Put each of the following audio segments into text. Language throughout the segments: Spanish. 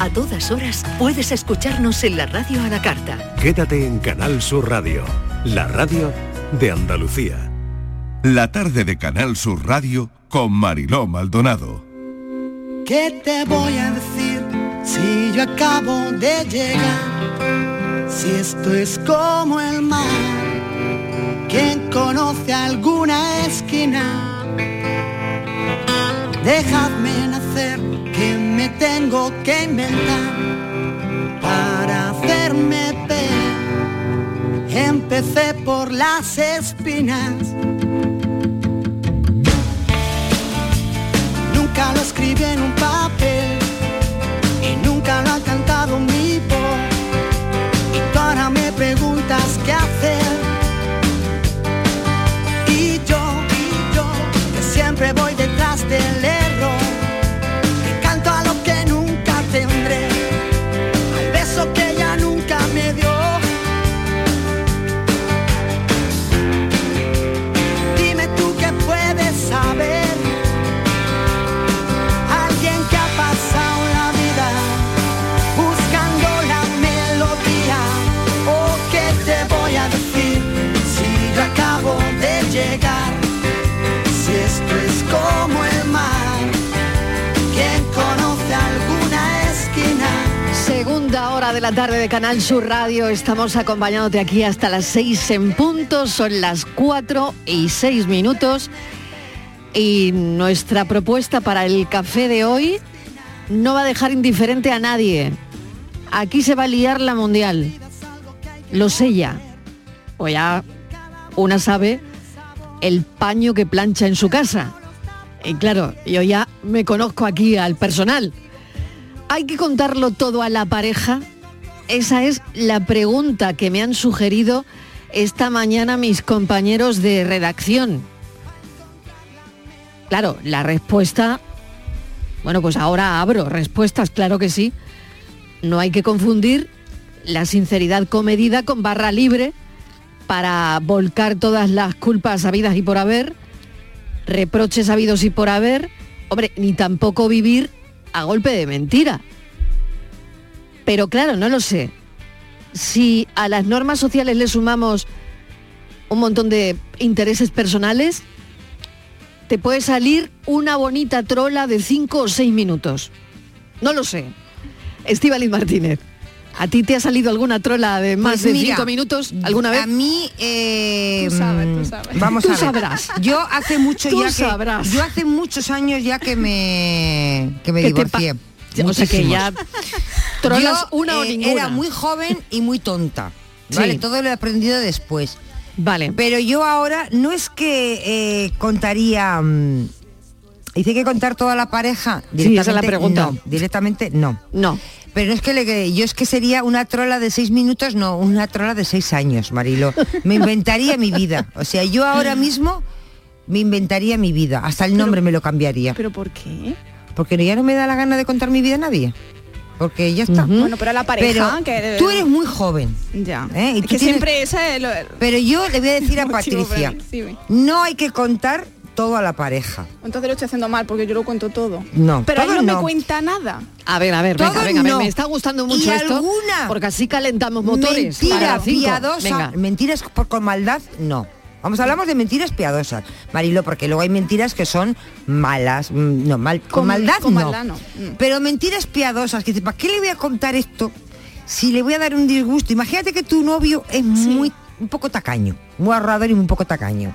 A todas horas puedes escucharnos en la radio a la carta. Quédate en Canal Sur Radio, la radio de Andalucía. La tarde de Canal Sur Radio con Mariló Maldonado. ¿Qué te voy a decir si yo acabo de llegar? Si esto es como el mar, ¿quién conoce alguna esquina? Me tengo que inventar para hacerme ver. Empecé por las espinas. Nunca lo escribí en un papel la tarde de Canal Sur Radio. Estamos acompañándote aquí hasta las seis en punto. Son las cuatro y seis minutos. Y nuestra propuesta para el café de hoy no va a dejar indiferente a nadie. Aquí se va a liar la mundial. Lo sé ya. O ya una sabe el paño que plancha en su casa. Y claro, yo ya me conozco aquí al personal. ¿Hay que contarlo todo a la pareja? Esa es la pregunta que me han sugerido esta mañana mis compañeros de redacción. Claro, la respuesta, bueno, pues ahora abro respuestas, claro que sí. No hay que confundir la sinceridad comedida con barra libre para volcar todas las culpas habidas y por haber, reproches habidos y por haber, hombre, ni tampoco vivir a golpe de mentira. Pero claro, no lo sé. Si a las normas sociales le sumamos un montón de intereses personales, te puede salir una bonita trola de cinco o seis minutos. No lo sé. Estíbaliz Martínez, ¿a ti te ha salido alguna trola de más Pues de mira, cinco minutos alguna vez? A mí, eh, Tú sabes, tú sabes. vamos Tú a ver. sabrás. Yo hace mucho Tú ya que, sabrás. yo hace muchos años ya que me que me Que divorcié. O sea que ya trolas Yo, una o eh, ninguna. Era muy joven y muy tonta. Vale, Sí. todo lo he aprendido después. Vale. Pero yo ahora no es que eh, contaría. mm, Dice que contar toda la pareja. Sí, esa es la Directamente, pregunta. No, directamente no. No. Pero no es que le, yo es que sería una trola de seis minutos, no, una trola de seis años, Marilo. Me inventaría mi vida. O sea, yo ahora mismo me inventaría mi vida. Hasta el nombre me lo cambiaría. ¿Pero por qué? Porque ya no me da la gana de contar mi vida a nadie. Porque ya está. Bueno, pero a la pareja, Pero que- tú eres muy joven. Ya. ¿eh? Y tú que tienes- siempre esa es lo... Pero yo le voy a decir a Patricia, no hay que contar todo a la pareja. Entonces lo estoy haciendo mal porque yo lo cuento todo. No, Pero él todo no, me no. cuenta nada. A ver, a ver, venga, Todo venga, a ver, no. me está gustando mucho Y esto. alguna Porque así calentamos motores. Mentira piadosa, Venga. mentiras por, con maldad, no. Vamos, hablamos de mentiras piadosas, Marilo, porque luego hay mentiras que son malas, mm, no, mal, con, Con- maldad con no. maldad no, mm. Pero mentiras piadosas, que dice, ¿para qué le voy a contar esto si le voy a dar un disgusto? Imagínate que tu novio es muy, un poco tacaño, muy ahorrador y un poco tacaño.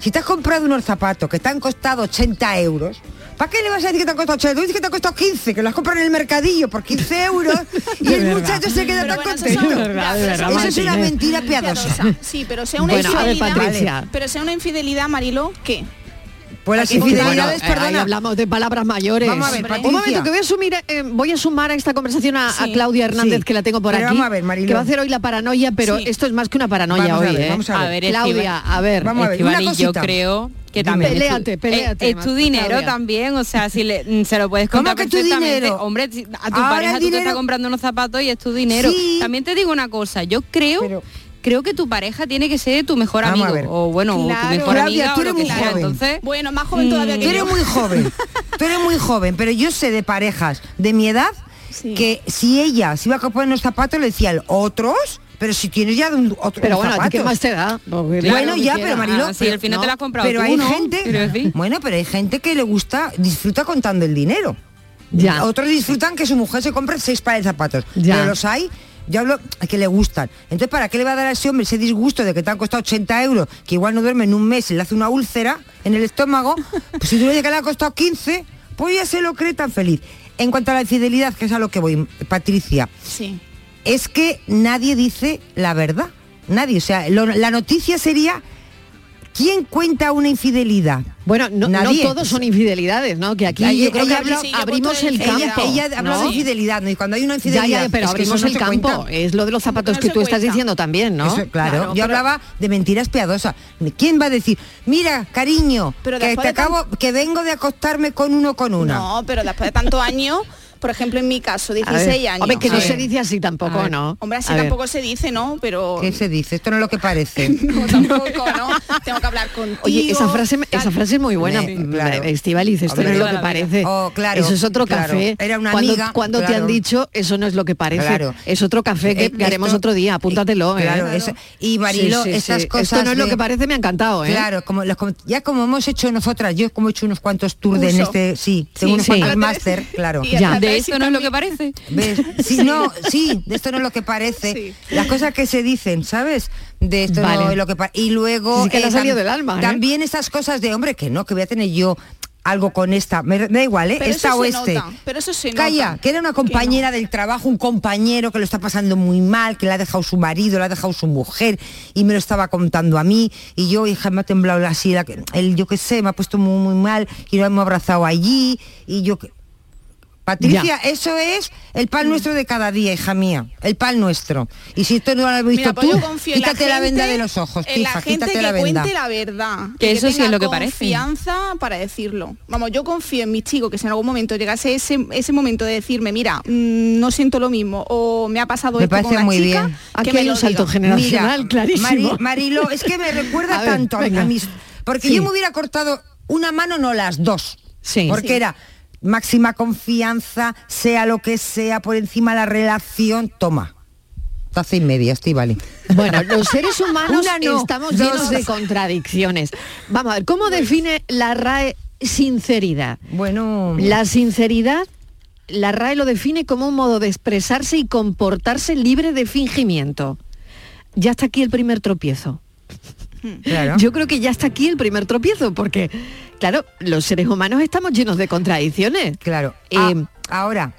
Si te has comprado unos zapatos que te han costado 80 euros, ¿para qué le vas a decir que te han costado 80? Tú dices que te han costado 15, que los has comprado en el mercadillo por 15 euros y el muchacho se queda Pero tan bueno, eso son- verdad, verdad, es una mentira piadosa. Sí, pero sea una Bueno, a ver, infidelidad. Pero sea una infidelidad, Marilo, ¿qué? Pues las Aquí- infidelidades, Bueno, eh, perdona. hablamos de palabras mayores. Vamos a ver, un Patricia. momento, que voy a, sumir, eh, voy a sumar a esta conversación a. Claudia Hernández, Sí. que la tengo por Pero aquí, vamos a ver, Mariló. que va a hacer hoy la paranoia, pero Sí. esto es más que una paranoia Vamos a hoy, ver, ¿eh? vamos a ver. Claudia, a ver. Vamos a ver, una yo cosita. creo que también es tu- Peléate, peléate, es, es tu dinero Claudia. también, o sea, si le, se lo puedes ¿Cómo contar que tu dinero? Hombre, a tu Ahora pareja tú te estás comprando unos zapatos y es tu dinero. Sí. También te digo una cosa, yo creo Pero- creo que tu pareja tiene que ser tu mejor Vamos amigo o bueno, o tu Claro. mejor Claudia, amiga tú o lo eres que muy sea. joven. Entonces, Bueno, más joven todavía Tú que eres yo. muy joven, tú eres muy joven, pero yo sé de parejas de mi edad Sí. que si ella se iba a poner unos zapatos le decía el otros, pero si tienes ya un, otro Pero bueno, ¿a ti zapatos. ¿qué más te da? Porque Bueno, claro, ya, pero. Marilo, Ah, sí, pero, al final te la has comprado pero tú, hay ¿no? gente, bueno, pero hay gente que le gusta, disfruta contando el dinero. Ya. Otros disfrutan que su mujer se compre seis pares de zapatos. Ya. Pero los hay, yo hablo que le gustan. Entonces, ¿para qué le va a dar a ese hombre ese disgusto de que te han costado 80 euros, que igual no duerme en un mes y le hace una úlcera en el estómago? Pues si tú le dices que le ha costado 15, pues ya se lo cree tan feliz. En cuanto a la infidelidad, que es a lo que voy, Patricia, Sí. es que nadie dice la verdad. Nadie. O sea, lo- la noticia sería ¿quién cuenta una infidelidad? Bueno, no, todos son infidelidades, ¿no? Que aquí Ella- yo creo que habla- sí, abrimos el de campo. Ella, ella habla ¿no? de infidelidad, ¿no? Y cuando hay una infidelidad... ya, pero es abrimos no el campo. cuenta. Es lo de los zapatos no que tú estás diciendo también, ¿no? Eso, claro, Claro, yo pero- hablaba de mentiras piadosas. ¿Quién va a decir, mira, cariño, Pero que te tan- acabo, que vengo de acostarme con uno con una? No, pero después de tantos años, por ejemplo, en mi caso, A ver, 16 años. Hombre, que no se dice así tampoco. ¿no? Hombre, así A ver. tampoco se dice, ¿no? Pero... ¿Qué se dice? Esto no es lo que parece. No, tampoco, ¿no? Tengo que hablar contigo. Oye, esa frase, esa frase es muy buena, Sí, claro. Estivaliz, esto Hombre, no es lo que parece. Oh, claro, eso es otro claro. café. Era una cuando amiga, cuando te han dicho, eso no es lo que parece. Claro. Es otro café que, Eh, que haremos esto- otro día, apúntatelo, y- ¿eh? claro, eso- y Marilo, Sí, sí. cosas Esto no es lo de- que parece, me ha encantado, ¿eh? Claro, como los ya como hemos hecho nosotras, yo como he hecho unos cuantos tours en este, sí, tengo unos cuantos máster, claro. Ya. hasta De esto no es lo que parece. ¿Ves? Sí, no, sí, de esto no es lo que parece. Sí. Las cosas que se dicen, ¿sabes? De esto no es lo que parece. Y luego... Sí que ha tam- salido del alma, ¿eh? También esas cosas de, hombre, que no, que voy a tener yo algo con esta. Me da igual, ¿eh? Pero esta o este. nota, pero eso se Calla, nota. que era una compañera del trabajo, un compañero que lo está pasando muy mal, que le ha dejado su marido, le ha dejado su mujer y me lo estaba contando a mí y yo, hija, me ha temblado la, el, yo qué sé, me ha puesto muy, muy mal y lo hemos abrazado allí y yo... Patricia, eso es el pan nuestro de cada día, hija mía, el pan nuestro. Y si esto no lo has visto Mira, pues tú, quítate la, gente- venda de los ojos, en la gente quítate que la venda. cuente la verdad. Que eso sí es lo que parece. confianza para decirlo. Vamos, yo confío en mis chicos que si en algún momento llegase ese, ese momento de decirme, mira, mm, no siento lo mismo o me ha pasado Me esto con parece la muy chica, bien. que Aquí me hay un salto diga. generacional clarísimo. Mari- Marilo, es que me recuerda A ver, tanto a- venga. a mis... Porque Sí. yo me hubiera cortado una mano, no las dos. Sí. Porque Sí. era máxima confianza, sea lo que sea, por encima la relación, toma. Taza y media, estoy vale. Bueno, los seres humanos no, estamos llenos de contradicciones. Vamos a ver, ¿cómo define la RAE sinceridad? Bueno, La sinceridad, la RAE lo define como un modo de expresarse y comportarse libre de fingimiento. Ya está aquí el primer tropiezo. Claro. Yo creo que ya está aquí el primer tropiezo, porque, claro, los seres humanos estamos llenos de contradicciones. Claro. Eh, Ah, ahora.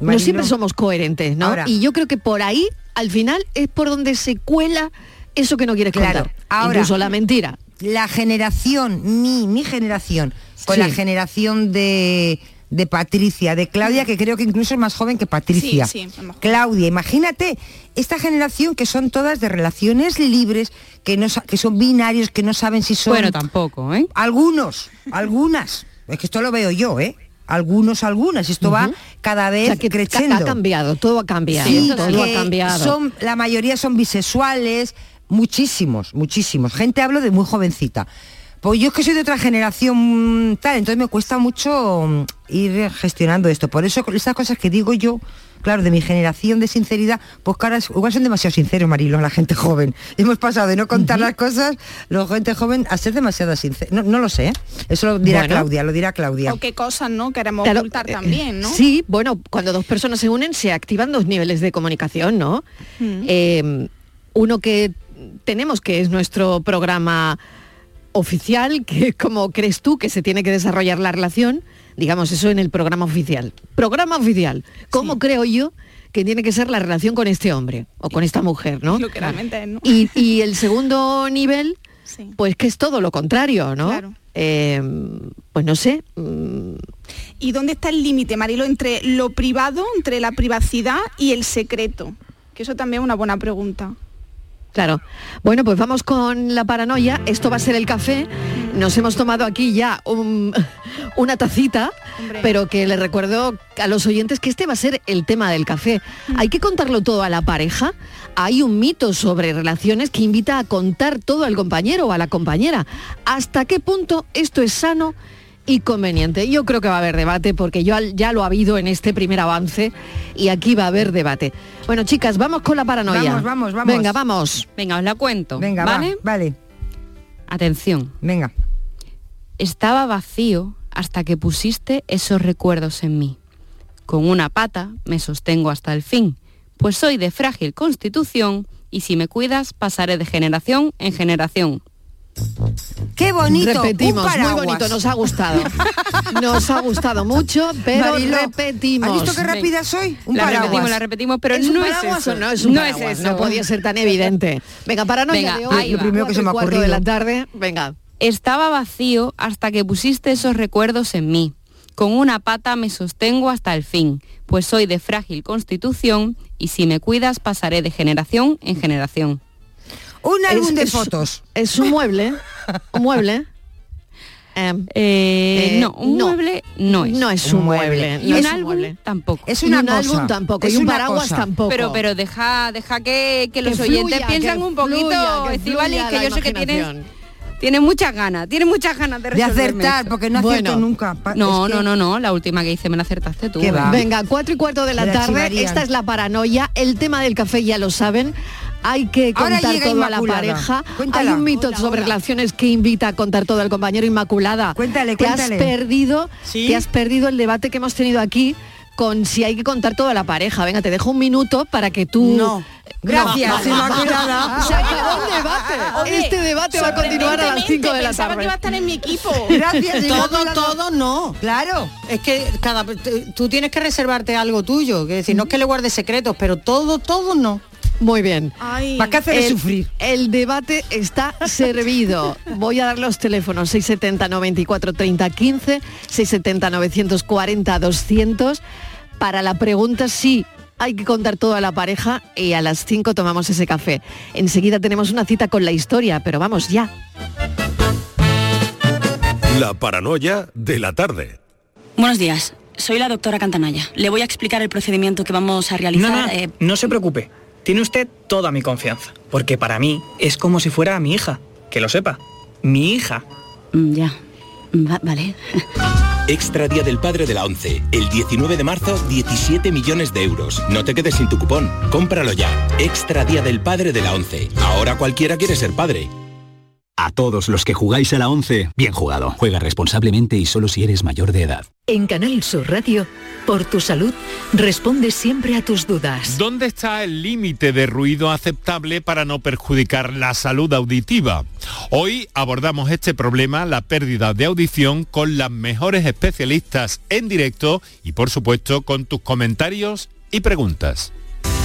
no siempre somos coherentes, ¿no? Ahora. Y yo creo que por ahí, al final, es por donde se cuela eso que no quieres Claro. contar. Ahora. Incluso la mentira. la generación, mi, mi generación, con Sí. la generación de, de Patricia, de Claudia, que creo que incluso es más joven que Patricia. Sí, sí. Claudia, imagínate, esta generación que son todas de relaciones libres, que, no, que son binarios, que no saben si son... Bueno, tampoco, ¿eh? Algunos, algunas. Es que esto lo veo yo, ¿eh? Algunos, algunas. Esto va cada O vez sea, que creciendo. ha cambiado, todo ha cambiado. Sí, todo ha cambiado. Son, la mayoría son bisexuales, muchísimos, muchísimos. Gente hablo de muy jovencita. Pues yo es que soy de otra generación mm, tal, entonces me cuesta mucho mm, ir gestionando esto. Por eso estas cosas que digo yo, claro, de mi generación de sinceridad, pues que ahora igual son demasiado sinceros, Marilo, la gente joven. Hemos pasado de no contar las cosas, la gente joven, a ser demasiado sincero. No, no lo sé, ¿eh? eso lo dirá Bueno. Claudia, lo dirá Claudia. O qué cosas, ¿no? Queremos Claro, ocultar eh, también, ¿no? Sí, bueno, cuando dos personas se unen se activan dos niveles de comunicación, ¿no? Eh, uno que tenemos, que es nuestro programa oficial, que como crees tú que se tiene que desarrollar la relación, digamos eso en el programa oficial. Programa oficial, ¿cómo Sí. creo yo que tiene que ser la relación con este hombre o con esta mujer, ¿no? Lo que realmente es, ¿no? Y, y el segundo nivel, Sí. pues que es todo lo contrario, ¿no? Claro. Eh, pues no sé, mm, ¿Y dónde está el límite, Marilo, entre lo privado, entre la privacidad y el secreto? Que eso también es una buena pregunta. Claro. Bueno, pues vamos con la paranoia. Esto va a ser el café. Nos hemos tomado aquí ya un- una tacita, Hombre. pero que le recuerdo a los oyentes que este va a ser el tema del café. Hay que contarlo todo a la pareja. Hay un mito sobre relaciones que invita a contar todo al compañero o a la compañera. ¿Hasta qué punto esto es sano y conveniente. Yo creo que va a haber debate porque yo ya lo ha habido en este primer avance y aquí va a haber debate. Bueno, chicas, vamos con la paranoia. Vamos, vamos, vamos. Venga, vamos. Venga, os la cuento. Venga, va, ¿vale? vale. Atención. Venga. Estaba vacío hasta que pusiste esos recuerdos en mí. Con una pata me sostengo hasta el fin, pues soy de frágil constitución y si me cuidas pasaré de generación en generación. Qué bonito. repetimos, un muy bonito, nos ha gustado. Nos ha gustado mucho, pero repetimos. ¿Has visto qué rápida soy? Un la paraguas. repetimos, la repetimos, pero ¿Es un no es eso. no es un no paraguas? es eso. No podía ser tan evidente. Venga, paranoia Venga, de hoy. Lo primero que se me ha cuatro de ocurrido. la tarde. Venga. Estaba vacío hasta que pusiste esos recuerdos en mí. Con una pata me sostengo hasta el fin, pues soy de frágil constitución y si me cuidas pasaré de generación en generación. Un álbum Es- de es- fotos. Es un mueble. Un mueble. Em, Eh, Eh, no, un no. mueble no es. no es Un mueble. y no un álbum mueble. tampoco. Es Y un cosa. álbum tampoco. Es y un paraguas cosa. tampoco. Pero, pero deja, deja que, que los oyentes piensan un poquito, Estíbaliz, fluya que yo sé que tienes, tienes muchas ganas, tienes muchas ganas de De acertar, esto. porque no acierto Bueno. nunca. No, es que- no, no, no, la última que hice me la acertaste tú. Venga, cuatro y cuarto de la tarde. Esta es la paranoia. El tema del café ya lo saben. Hay que contar todo a la pareja. Cuéntala. Hay un mito Hola, sobre hola. relaciones que invita a contar todo al compañero Inmaculada. Cuéntale, te cuéntale. has perdido, Sí. te has perdido el debate que hemos tenido aquí con si hay que contar todo a la pareja. Venga, te dejo un minuto para que tú. No. Gracias, Inmaculada. Se acabó el debate. este debate va a continuar a las 5 de la Pensaba tarde. que iba a estar en mi equipo. Gracias, Todo, todo no. Claro. Es que cada tú tienes que reservarte algo tuyo, que decir, no es que le guardes secretos, pero todo, todo no. Muy bien. Ay. ¿Para qué hacer el, sufrir? el debate está servido. Voy a dar los teléfonos 670 94 30 15, 670 940 200 para la pregunta si hay que contar todo a la pareja y a las 5 tomamos ese café. Enseguida tenemos una cita con la historia, pero vamos ya. La paranoia de la tarde. Buenos días, soy la doctora Cantanaya. Le voy a explicar el procedimiento que vamos a realizar. No, no, eh, no se preocupe. Tiene usted toda mi confianza. Porque para mí es como si fuera mi hija. Que lo sepa. Mi hija. mm, ya. Va- vale. Extra Día del Padre de la ONCE. El 19 de marzo, 17 millones de euros. No te quedes sin tu cupón. Cómpralo ya. Extra Día del Padre de la ONCE. Ahora cualquiera quiere ser padre. A todos los que jugáis a la 11, bien jugado. Juega responsablemente y solo si eres mayor de edad. En Canal Sur Radio, por tu salud, responde siempre a tus dudas. ¿Dónde está el límite de ruido aceptable para no perjudicar la salud auditiva? Hoy abordamos este problema, la pérdida de audición, con las mejores especialistas en directo y por supuesto con tus comentarios y preguntas.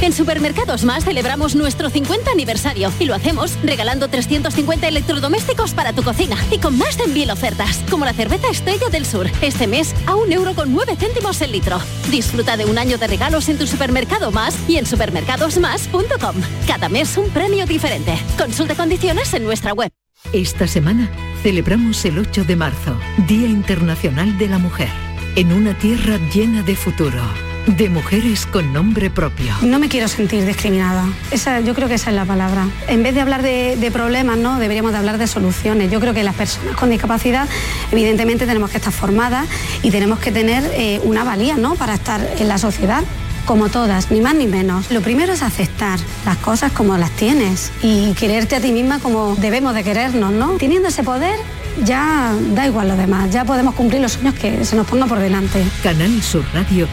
En Supermercados Más celebramos nuestro 50 aniversario y lo hacemos regalando 350 electrodomésticos para tu cocina y con más de mil ofertas, como la cerveza Estrella del Sur, este mes a un euro con 9 céntimos el litro. Disfruta de un año de regalos en tu supermercado más y en supermercadosmás.com. Cada mes un premio diferente. Consulta condiciones en nuestra web. Esta semana celebramos el 8 de marzo, Día Internacional de la Mujer, en una tierra llena de futuro. De mujeres con nombre propio. No me quiero sentir discriminada. Esa, yo creo que esa es la palabra. En vez de hablar de, de problemas, ¿no? deberíamos de hablar de soluciones. Yo creo que las personas con discapacidad, evidentemente, tenemos que estar formadas y tenemos que tener eh, una valía ¿no? para estar en la sociedad. Como todas, ni más ni menos. Lo primero es aceptar las cosas como las tienes y quererte a ti misma como debemos de querernos, ¿no? Teniendo ese poder, ya da igual lo demás, ya podemos cumplir los sueños que se nos pongan por delante. Canal Sur Radio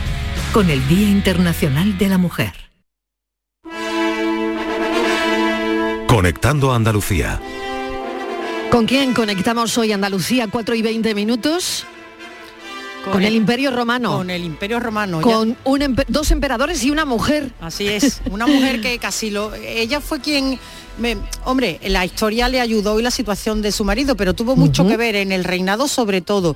con el Día Internacional de la Mujer. Conectando a Andalucía. ¿Con quién conectamos hoy Andalucía 4 y 20 minutos? Con, el, Imperio Romano. Con el Imperio Romano. Con ya. un empe- dos emperadores y una mujer. Así es, una mujer que casi lo... Ella fue quien... me- hombre, la historia le ayudó y la situación de su marido, pero tuvo mucho que ver en el reinado sobre todo.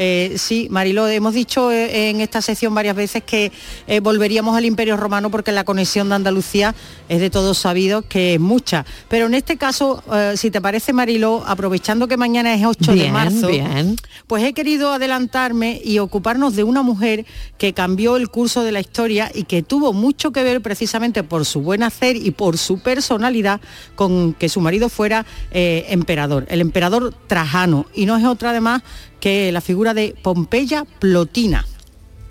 Eh, sí, Mariló, hemos dicho eh, en esta sección varias veces que eh, volveríamos al Imperio Romano porque la conexión de Andalucía es de todos sabido que es mucha. Pero en este caso, eh, si te parece, Mariló, aprovechando que mañana es 8 de marzo, bien. pues he querido adelantarme y ocuparnos de una mujer que cambió el curso de la historia y que tuvo mucho que ver precisamente por su buen hacer y por su personalidad con que su marido fuera emperador, el emperador Trajano. Y no es otra además que la figura de Pompeya Plotina.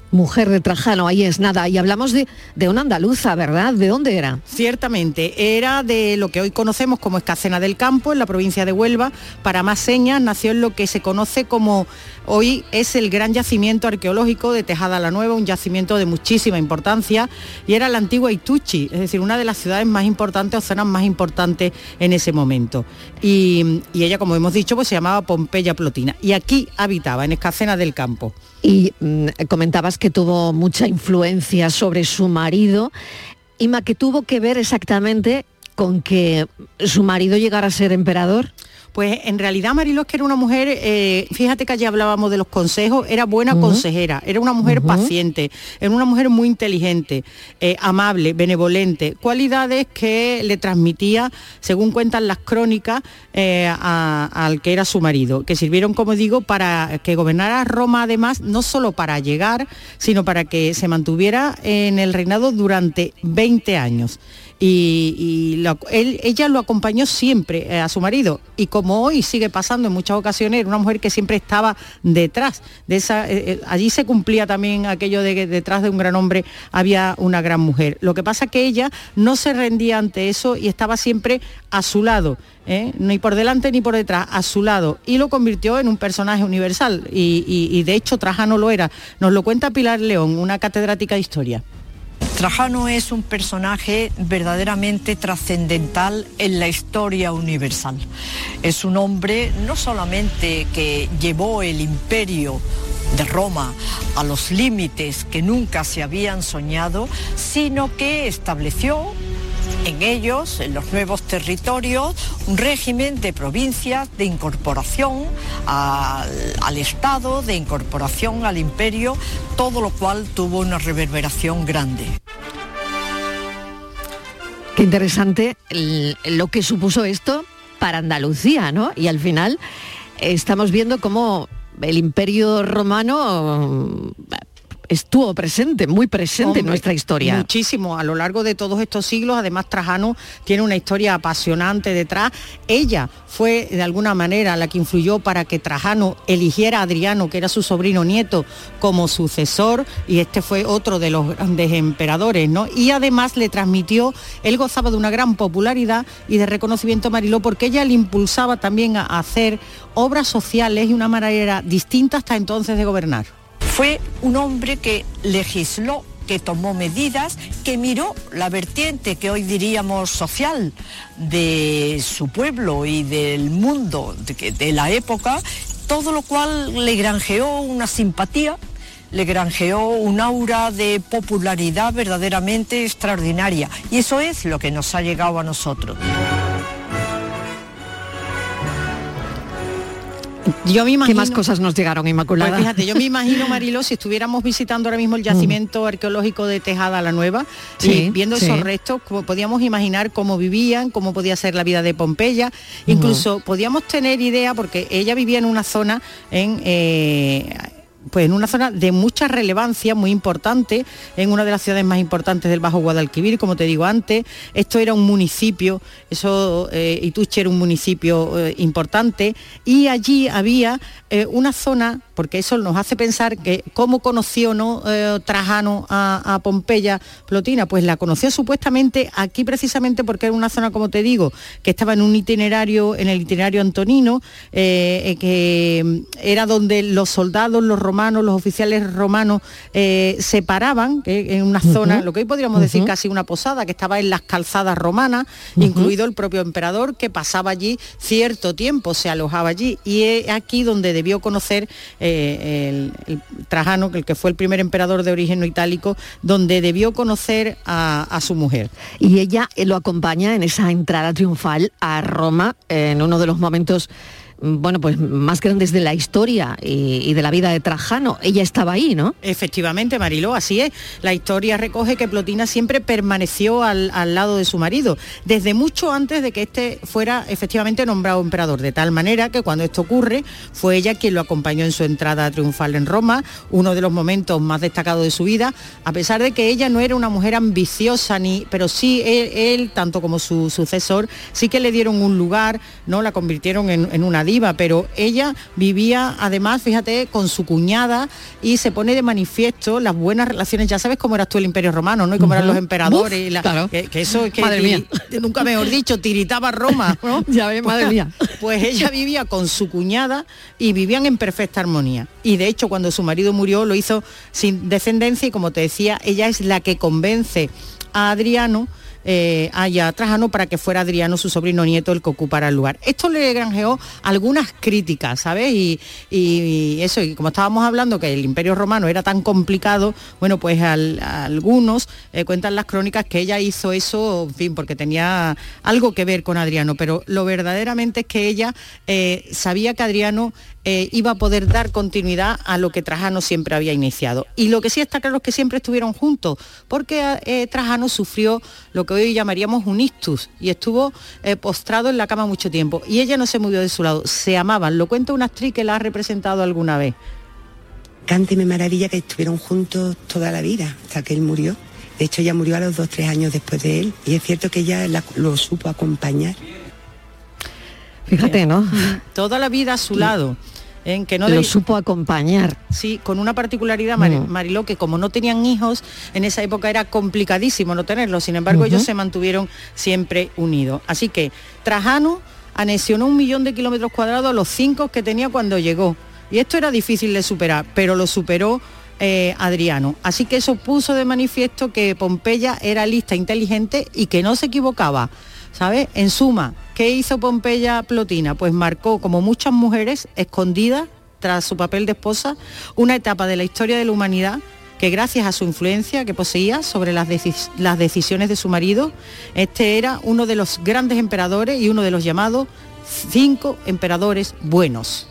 Mujer de Trajano, ahí es nada. Y hablamos de, de una andaluza, ¿verdad? ¿De dónde era? Ciertamente, era de lo que hoy conocemos como Escacena del Campo, en la provincia de Huelva. Para más señas, nació en lo que se conoce como hoy es el gran yacimiento arqueológico de Tejada la Nueva, un yacimiento de muchísima importancia, y era la antigua Ituchi, es decir, una de las ciudades más importantes o zonas más importantes en ese momento. Y, y ella, como hemos dicho, pues se llamaba Pompeya Plotina. Y aquí habitaba, en Escacena del Campo. Y mm, comentabas que tuvo mucha influencia sobre su marido. Ima, que tuvo que ver exactamente con que su marido llegara a ser emperador. Pues en realidad Mariló es que era una mujer, eh, fíjate que allí hablábamos de los consejos, era buena consejera, era una mujer paciente, era una mujer muy inteligente, eh, amable, benevolente, cualidades que le transmitía, según cuentan las crónicas, eh, al que era su marido, que sirvieron, como digo, para que gobernara Roma además, no solo para llegar, sino para que se mantuviera en el reinado durante 20 años y, él- ella lo acompañó siempre eh, a su marido. Y como hoy sigue pasando en muchas ocasiones era una mujer que siempre estaba detrás de esa eh, eh, allí se cumplía también aquello de que detrás de un gran hombre había una gran mujer. Lo que pasa que ella no se rendía ante eso y estaba siempre a su lado ni por delante ni por detrás a su lado. Y lo convirtió en un personaje universal. Y, y- y de hecho Trajano lo era. Nos lo cuenta Pilar León una catedrática de historia Trajano es un personaje verdaderamente trascendental en la historia universal. Es un hombre no solamente que llevó el imperio de Roma a los límites que nunca se habían soñado, sino que estableció en ellos, en los nuevos territorios, un régimen de provincias de incorporación al, Estado, de incorporación al imperio, todo lo cual tuvo una reverberación grande. Qué interesante lo que supuso esto para Andalucía, ¿no? Y al final eh, estamos viendo cómo el imperio romano eh, estuvo presente, muy presente en nuestra historia. Muchísimo, a lo largo de todos estos siglos, además Trajano tiene una historia apasionante detrás. Ella fue de alguna manera la que influyó para que Trajano eligiera a Adriano, que era su sobrino nieto, como sucesor, y este fue otro de los grandes emperadores, ¿no? Y además le transmitió, él gozaba de una gran popularidad y de reconocimiento a Mariló, porque ella le impulsaba también a hacer obras sociales y una manera distinta hasta entonces de gobernar. Fue un hombre que legisló que tomó medidas, que miró la vertiente que hoy diríamos social de su pueblo y del mundo de, la época, todo lo cual le granjeó una simpatía, le granjeó un aura de popularidad verdaderamente extraordinaria. Y eso es lo que nos ha llegado a nosotros. Yo me ¿Qué imagino... más cosas nos llegaron, Inmaculada? Pues fíjate, yo me imagino, Marilo, si estuviéramos visitando ahora mismo el yacimiento arqueológico de Tejada la Nueva, Sí, y viendo sí. esos restos, como podíamos imaginar cómo vivían, cómo podía ser la vida de Pompeya, incluso podíamos tener idea, porque ella vivía en una zona en... eh, pues en una zona de mucha relevancia, muy importante, en una de las ciudades más importantes del Bajo Guadalquivir, como te digo antes. Esto era un municipio, eso, eh, Ituche era un municipio eh, importante, y allí había eh, una zona, porque eso nos hace pensar que cómo conoció ¿no? Eh, Trajano a, a Pompeya Plotina, pues la conoció supuestamente aquí precisamente porque era una zona, como te digo, que estaba en un itinerario, en el itinerario antonino, eh, eh, que era donde los soldados, los romanos, los oficiales romanos eh, se paraban, en una zona, lo que hoy podríamos decir casi una posada, que estaba en las calzadas romanas, incluido el propio emperador, que pasaba allí cierto tiempo, se alojaba allí. Y es aquí donde debió conocer eh, el, el Trajano, que el que fue el primer emperador de origen itálico, donde debió conocer a, su mujer. Y ella eh, lo acompaña en esa entrada triunfal a Roma en uno de los momentos bueno, pues más grandes de la historia y, de la vida de Trajano. Ella estaba ahí, ¿no? Efectivamente, Mariló, así es. La historia recoge que Plotina siempre permaneció al, al lado de su marido, desde mucho antes de que éste fuera efectivamente nombrado emperador, de tal manera que cuando esto ocurre, fue ella quien lo acompañó en su entrada triunfal en Roma, uno de los momentos más destacados de su vida, a pesar de que ella no era una mujer ambiciosa, ni, pero sí él, tanto como su sucesor, sí que le dieron un lugar, ¿no? La convirtieron en una diva, pero ella vivía además, fíjate, con su cuñada y se pone de manifiesto las buenas relaciones, ya sabes cómo eras tú el Imperio Romano, ¿no? Y cómo eran los emperadores, Uf, y la- claro. que, que eso es que Madre mía. nunca mejor dicho, tiritaba Roma, ¿no? Ya ves, madre mía. Pues ella vivía con su cuñada y vivían en perfecta armonía. Y de hecho, cuando su marido murió, lo hizo sin descendencia y como te decía, ella es la que convence a Adriano eh, a Trajano para que fuera Adriano, su sobrino nieto, el que ocupara el lugar. Esto le granjeó algunas críticas, ¿sabes? Y, y- eso, y como estábamos hablando que el imperio romano era tan complicado, bueno, pues al- algunos eh, cuentan las crónicas que ella hizo eso, en fin, porque tenía algo que ver con Adriano, pero lo verdaderamente es que ella eh, sabía que Adriano eh, iba a poder dar continuidad a lo que Trajano siempre había iniciado. Y lo que sí está claro es que siempre estuvieron juntos, porque eh, Trajano sufrió lo que hoy llamaríamos un ictus y estuvo eh, postrado en la cama mucho tiempo. Y ella no se movió de su lado, se amaban. Lo cuenta una actriz que la ha representado alguna vez. Cante me maravilla que estuvieron juntos toda la vida, hasta que él murió. De hecho, ella murió a los dos, tres años después de él. Y es cierto que ella la- lo supo acompañar. Fíjate, ¿no? Toda la vida a su lado. En que no Lo de- supo acompañar. Sí, con una particularidad, Mari- Mm. Mariló, que como no tenían hijos, en esa época era complicadísimo no tenerlos. Sin embargo, ellos se mantuvieron siempre unidos. Así que Trajano anexionó un millón de kilómetros cuadrados a los cinco que tenía cuando llegó. Y esto era difícil de superar, pero lo superó eh, Adriano. Así que eso puso de manifiesto que Pompeya era lista, inteligente y que no se equivocaba. ¿Sabes? En suma, ¿qué hizo Pompeya Plotina? Pues marcó, como muchas mujeres, escondidas tras su papel de esposa, una etapa de la historia de la humanidad que gracias a su influencia que poseía sobre las, decis- las decisiones de su marido, este era uno de los grandes emperadores y uno de los llamados cinco emperadores buenos.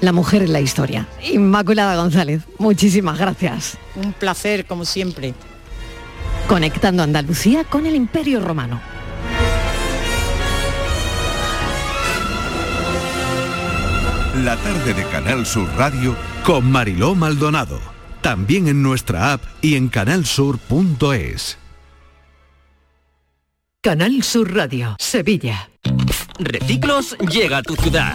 La mujer en la historia. Inmaculada González, muchísimas gracias. Un placer, como siempre. Conectando Andalucía con el Imperio Romano. La tarde de Canal Sur Radio Con Mariló Maldonado. También en nuestra app y en canalsur.es. Canal Sur Radio, Sevilla. Reciclos llega a tu ciudad.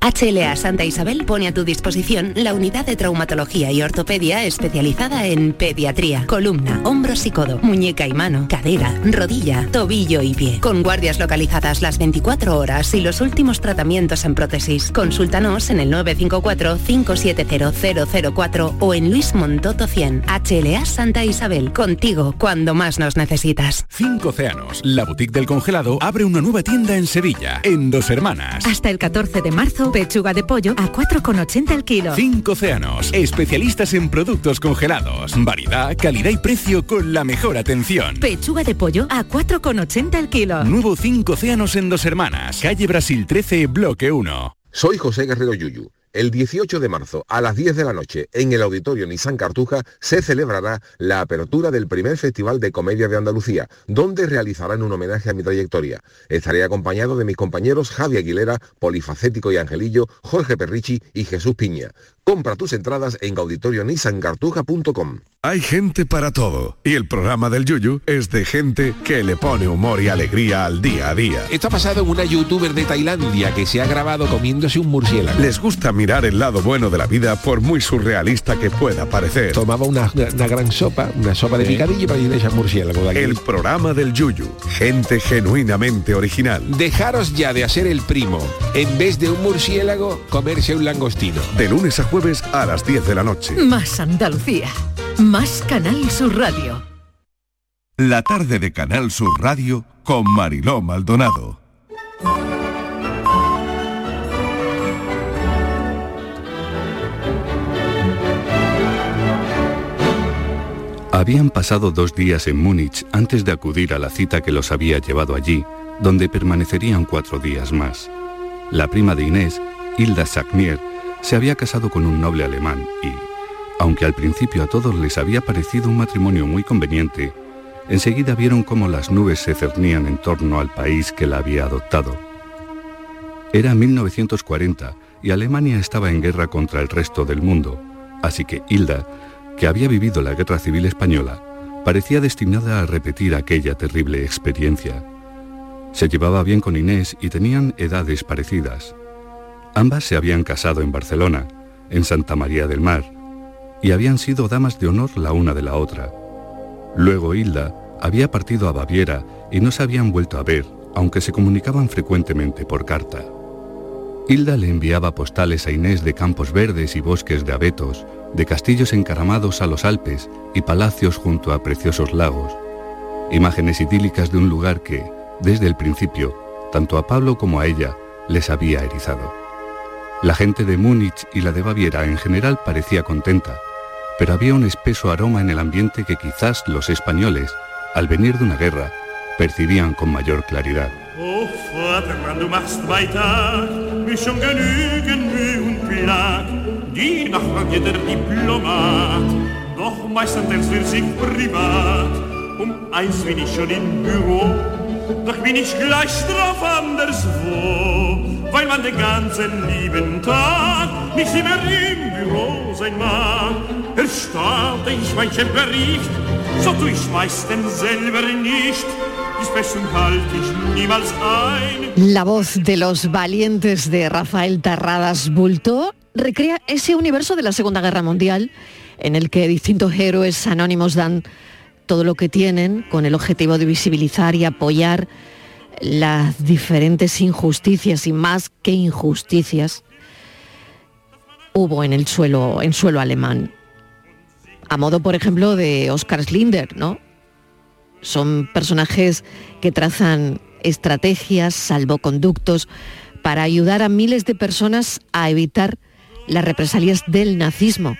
HLA Santa Isabel pone a tu disposición la unidad de traumatología y ortopedia especializada en pediatría, columna, hombros y codo, muñeca y mano, cadera, rodilla, tobillo y pie. Con guardias localizadas las 24 horas y los últimos tratamientos en prótesis. Consúltanos en el 954-570004 o en Luis Montoto 100. HLA Santa Isabel, contigo cuando más nos necesitas. Cinco Océanos, la boutique del congelado, abre una nueva tienda en Sevilla, en Dos Hermanas. Hasta el 14 de marzo, pechuga de pollo a 4,80 el kilo. Cinco Océanos, especialistas en productos congelados. Variedad, calidad y precio con la mejor atención. Pechuga de pollo a 4,80 el kilo. Nuevo Cinco Océanos en Dos Hermanas, calle Brasil 13, bloque 1. Soy José Guerrero Yuyu. El 18 de marzo a las 10 de la noche en el Auditorio Nissan Cartuja se celebrará la apertura del primer Festival de Comedia de Andalucía, donde realizarán un homenaje a mi trayectoria. Estaré acompañado de mis compañeros Javi Aguilera, Polifacético y Angelillo, Jorge Perrichi y Jesús Piña. Compra tus entradas en auditorionissancartuja.com. Hay gente para todo y el programa del Yuyu es de gente que le pone humor y alegría al día a día. Esto ha pasado en una youtuber de Tailandia que se ha grabado comiéndose un murciélago. Les gusta mirar el lado bueno de la vida por muy surrealista que pueda parecer. Tomaba una, una gran sopa, una sopa de picadillo para ir a murciélago de aquí. El programa del Yuyu, gente genuinamente original. Dejaros ya de hacer el primo. En vez de un murciélago, comerse un langostino. De lunes a jueves a las 10 de la noche. Más Andalucía. Más Canal Sur Radio. La tarde de Canal Sur Radio con Mariló Maldonado. Habían pasado dos días en Múnich antes de acudir a la cita que los había llevado allí, donde permanecerían cuatro días más. La prima de Inés, Hilda Sagnier, se había casado con un noble alemán y, aunque al principio a todos les había parecido un matrimonio muy conveniente, enseguida vieron cómo las nubes se cernían en torno al país que la había adoptado. Era 1940 y Alemania estaba en guerra contra el resto del mundo, así que Hilda, que había vivido la Guerra Civil Española, parecía destinada a repetir aquella terrible experiencia. Se llevaba bien con Inés y tenían edades parecidas. Ambas se habían casado en Barcelona, en Santa María del Mar, y habían sido damas de honor la una de la otra. Luego Hilda había partido a Baviera y no se habían vuelto a ver, aunque se comunicaban frecuentemente por carta. Hilda le enviaba postales a Inés de campos verdes y bosques de abetos, de castillos encaramados a los Alpes y palacios junto a preciosos lagos, imágenes idílicas de un lugar que, desde el principio, tanto a Pablo como a ella, les había erizado. La gente de Múnich y la de Baviera en general parecía contenta, pero había un espeso aroma en el ambiente que quizás los españoles, al venir de una guerra, percibían con mayor claridad. Die nach jeder Diplomat, doch meistenteils für sich privat, um eins bin ich schon im Büro, doch bin ich gleich drauf anderswo, weil man den ganzen lieben Tag nicht immer im Büro sein mag. Erstaunte ich manchen Bericht, so tu ich meistens selber nicht, ein. La voz de los valientes de Rafael Tarradas Bulto recrea ese universo de la Segunda Guerra Mundial en el que distintos héroes anónimos dan todo lo que tienen con el objetivo de visibilizar y apoyar las diferentes injusticias y más que injusticias hubo en el suelo en suelo alemán. A modo, por ejemplo, de Oskar Schlinder, ¿no? Son personajes que trazan estrategias, salvoconductos para ayudar a miles de personas a evitar las represalias del nazismo.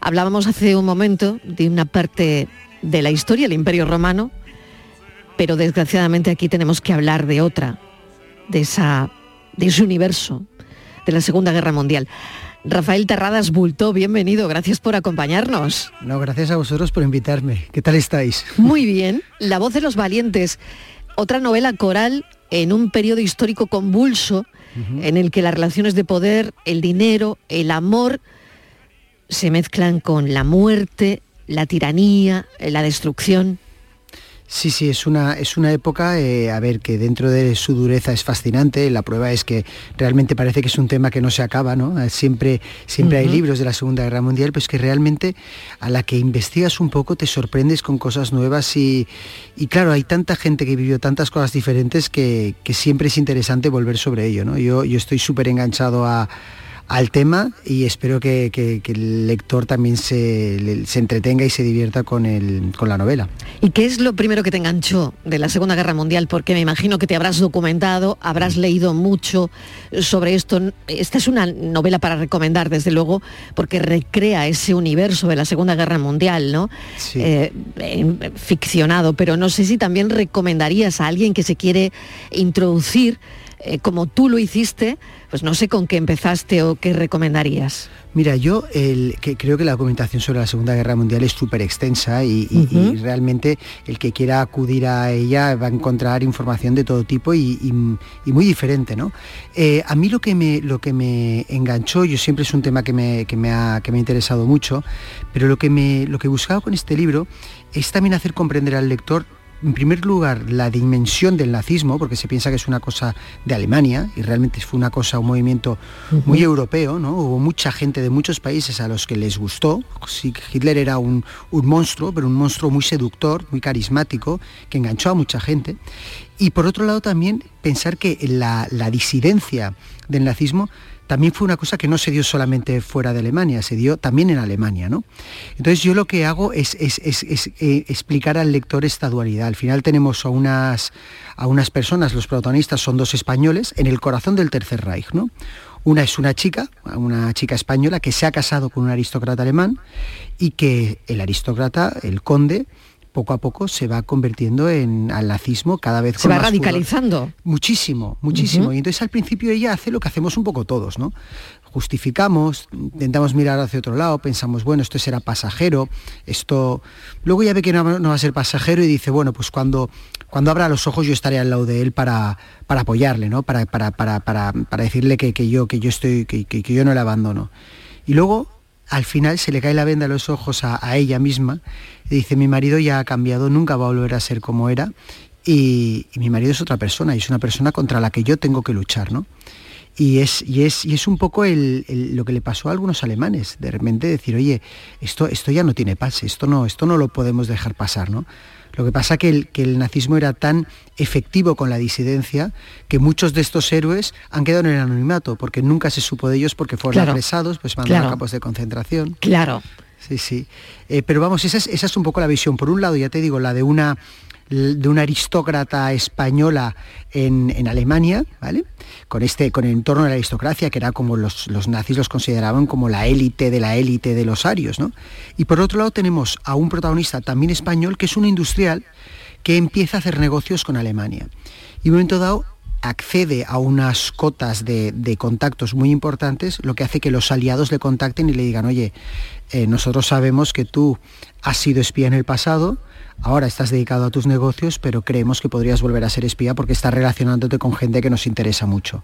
Hablábamos hace un momento de una parte de la historia, el Imperio Romano, pero desgraciadamente aquí tenemos que hablar de otra, de, esa, de ese universo, de la Segunda Guerra Mundial. Rafael Terradas Bulto, bienvenido, gracias por acompañarnos. No, gracias a vosotros por invitarme. ¿Qué tal estáis? Muy bien, La voz de los valientes, otra novela coral en un periodo histórico convulso en el que las relaciones de poder, el dinero, el amor se mezclan con la muerte, la tiranía, la destrucción. Sí, sí, es una, es una época, eh, a ver, que dentro de su dureza es fascinante. La prueba es que realmente parece que es un tema que no se acaba, ¿no? Eh, Siempre, siempre hay libros de la Segunda Guerra Mundial, pues que realmente a la que investigas un poco te sorprendes con cosas nuevas y, y claro, hay tanta gente que vivió tantas cosas diferentes que, que siempre es interesante volver sobre ello, ¿no? Yo, yo estoy súper enganchado a al tema y espero que, que- que el lector también se, se entretenga y se divierta con, el, con la novela. ¿Y qué es lo primero que te enganchó de la Segunda Guerra Mundial? Porque me imagino que te habrás documentado, habrás leído mucho sobre esto. Esta es una novela para recomendar, desde luego, porque recrea ese universo de la Segunda Guerra Mundial, ¿no? Eh, en- ficcionado, pero no sé si también recomendarías a alguien que se quiere introducir eh, como tú lo hiciste, pues no sé con qué empezaste o qué recomendarías. Mira, yo el, que creo que la documentación sobre la Segunda Guerra Mundial es súper extensa y, y- y Ujú. realmente el que quiera acudir a ella va a encontrar información de todo tipo y, muy diferente, ¿no? Eh, a mí lo que, me, lo que me enganchó, yo siempre es un tema que me, que me ha, que me ha interesado mucho, pero lo que, me, lo que he buscado con este libro es también hacer comprender al lector en primer lugar, la dimensión del nazismo, porque se piensa que es una cosa de Alemania, y realmente fue una cosa, un movimiento muy europeo, ¿no? Hubo mucha gente de muchos países a los que les gustó. Sí, Hitler era un, un monstruo, pero un monstruo muy seductor, muy carismático, que enganchó a mucha gente. Y por otro lado también pensar que la, la disidencia del nazismo también fue una cosa que no se dio solamente fuera de Alemania, se dio también en Alemania, ¿no? Entonces yo lo que hago es, eh, explicar al lector esta dualidad. Al final tenemos a unas, a unas personas, los protagonistas son dos españoles, en el corazón del Tercer Reich, ¿no? Una es una chica, una chica española que se ha casado con un aristócrata alemán y que el aristócrata, el conde, poco a poco se va convirtiendo en al nazismo cada vez Se va más furor. radicalizando. Muchísimo, muchísimo. Y entonces al principio ella hace lo que hacemos un poco todos, ¿no? Justificamos, intentamos mirar hacia otro lado, pensamos, bueno, esto será pasajero, esto... Luego ya ve que no, no va a ser pasajero y dice, bueno, pues cuando, cuando abra los ojos yo estaré al lado de él para, para apoyarle, ¿no? Para, para, para, para, para decirle que, que yo, que yo estoy, que, que- que yo no le abandono. Y luego al final se le cae la venda a los ojos a, ella misma y dice, mi marido ya ha cambiado, nunca va a volver a ser como era y, mi marido es otra persona y es una persona contra la que yo tengo que luchar, ¿no? Y es, y es, y es un poco el- el- lo que le pasó a algunos alemanes, de repente decir, oye, esto, esto ya no tiene pase, esto no, esto no lo podemos dejar pasar, ¿no? Lo que pasa que el, que el nazismo era tan efectivo con la disidencia que muchos de estos héroes han quedado en el anonimato, porque nunca se supo de ellos porque fueron Claro. apresados, pues mandaron Claro. a campos de concentración. Claro. Sí, sí. Eh, pero vamos, esa es, esa es un poco la visión. Por un lado, ya te digo, la de una de una aristócrata española en, en Alemania, ¿vale? Con este, con el entorno de la aristocracia, que era como los, los nazis los consideraban como la élite de la élite de los arios, ¿no? Y por otro lado tenemos a un protagonista también español, que es un industrial que empieza a hacer negocios con Alemania. Y en un momento dado accede a unas cotas de, de contactos muy importantes, lo que hace que los aliados le contacten y le digan, oye, eh, nosotros sabemos que tú has sido espía en el pasado, ahora estás dedicado a tus negocios, pero creemos que podrías volver a ser espía porque estás relacionándote con gente que nos interesa mucho.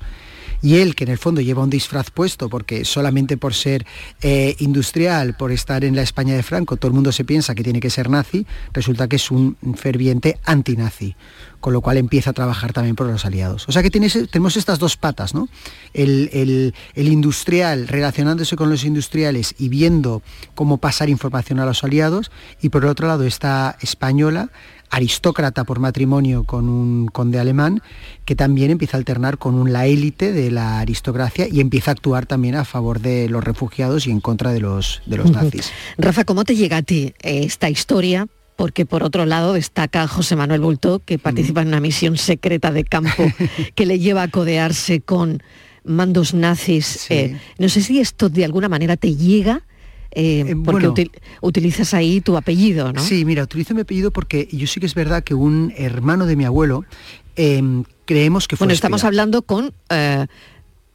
Y él, que en el fondo lleva un disfraz puesto, porque solamente por ser eh, industrial, por estar en la España de Franco, todo el mundo se piensa que tiene que ser nazi, resulta que es un ferviente antinazi, con lo cual empieza a trabajar también por los aliados. O sea que tienes- tenemos estas dos patas, ¿no? El, el- el industrial relacionándose con los industriales y viendo cómo pasar información a los aliados, y por el otro lado esta española, aristócrata por matrimonio con un conde alemán, que también empieza a alternar con un, la élite de la aristocracia y empieza a actuar también a favor de los refugiados y en contra de los, de los Ujú. nazis. Rafa, ¿cómo te llega a ti esta historia? Porque por otro lado destaca José Manuel Bultó, que participa en una misión secreta de campo que le lleva a codearse con mandos nazis. Eh, no sé si esto de alguna manera te llega, eh, porque bueno. util- utilizas ahí tu apellido, ¿no? Sí, mira, utilizo mi apellido porque yo sí que es verdad que un hermano de mi abuelo em, creemos que fue Bueno, estamos espía. hablando con eh,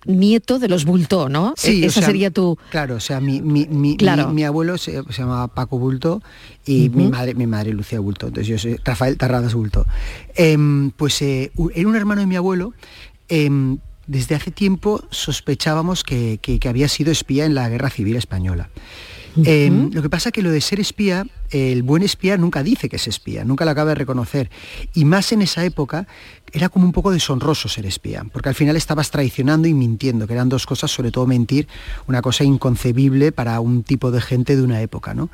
nieto de los Bultó, ¿no? Sí, E- o Esa sea, sería tu... Claro, o sea, mi, mi, mi, Claro. mi- abuelo se, se llamaba Paco Bulto y mi madre mi madre Lucía Bulto. Entonces yo soy Rafael Tarradas Bulto. Em, pues eh, era un hermano de mi abuelo. em, desde hace tiempo sospechábamos que, que- que había sido espía en la Guerra Civil Española. Em, lo que pasa que lo de ser espía, el buen espía nunca dice que es espía, nunca lo acaba de reconocer. Y más en esa época era como un poco deshonroso ser espía, porque al final estabas traicionando y mintiendo, que eran dos cosas, sobre todo mentir, una cosa inconcebible para un tipo de gente de una época. ¿no?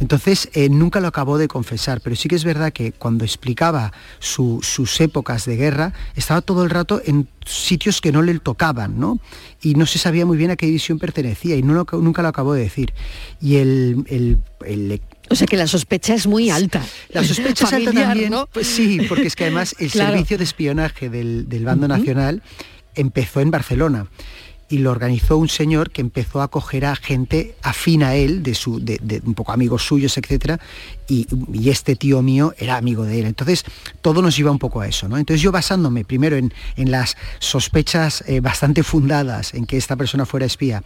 Entonces eh, nunca lo acabó de confesar, pero sí que es verdad que cuando explicaba su- sus épocas de guerra, estaba todo el rato en sitios que no le tocaban, ¿no? Y no se sabía muy bien a qué división pertenecía y nunca lo acabó de decir. Y el- el- O sea que la sospecha es muy alta. la sospecha es alta también, ¿no? pues sí, porque es que además el Claro. servicio de espionaje del, del bando nacional empezó en Barcelona. y lo organizó un señor que empezó a acoger a gente afín a él, de, su, de, de un poco amigos suyos, etcétera, y, este tío mío era amigo de él. Entonces, todo nos iba un poco a eso, ¿no? Entonces yo basándome primero en, en las sospechas eh, bastante fundadas en que esta persona fuera espía,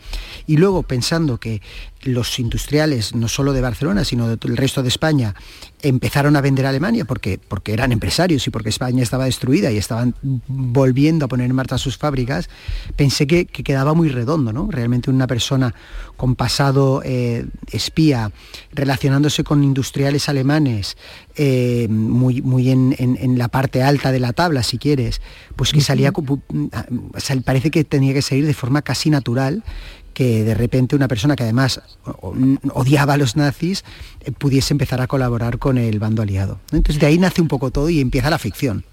y luego pensando que los industriales, no solo de Barcelona, sino del resto de España, empezaron a vender a Alemania porque, porque eran empresarios y porque España estaba destruida y estaban volviendo a poner en marcha sus fábricas, pensé que, que quedaba muy redondo, ¿no? Realmente una persona con pasado eh, espía, relacionándose con industriales alemanes, eh, muy, muy en, en, en, la parte alta de la tabla, si quieres, pues que salía, parece que tenía que salir de forma casi natural que de repente una persona que además odiaba a los nazis eh, pudiese empezar a colaborar con el bando aliado. Entonces de ahí nace un poco todo y empieza la ficción.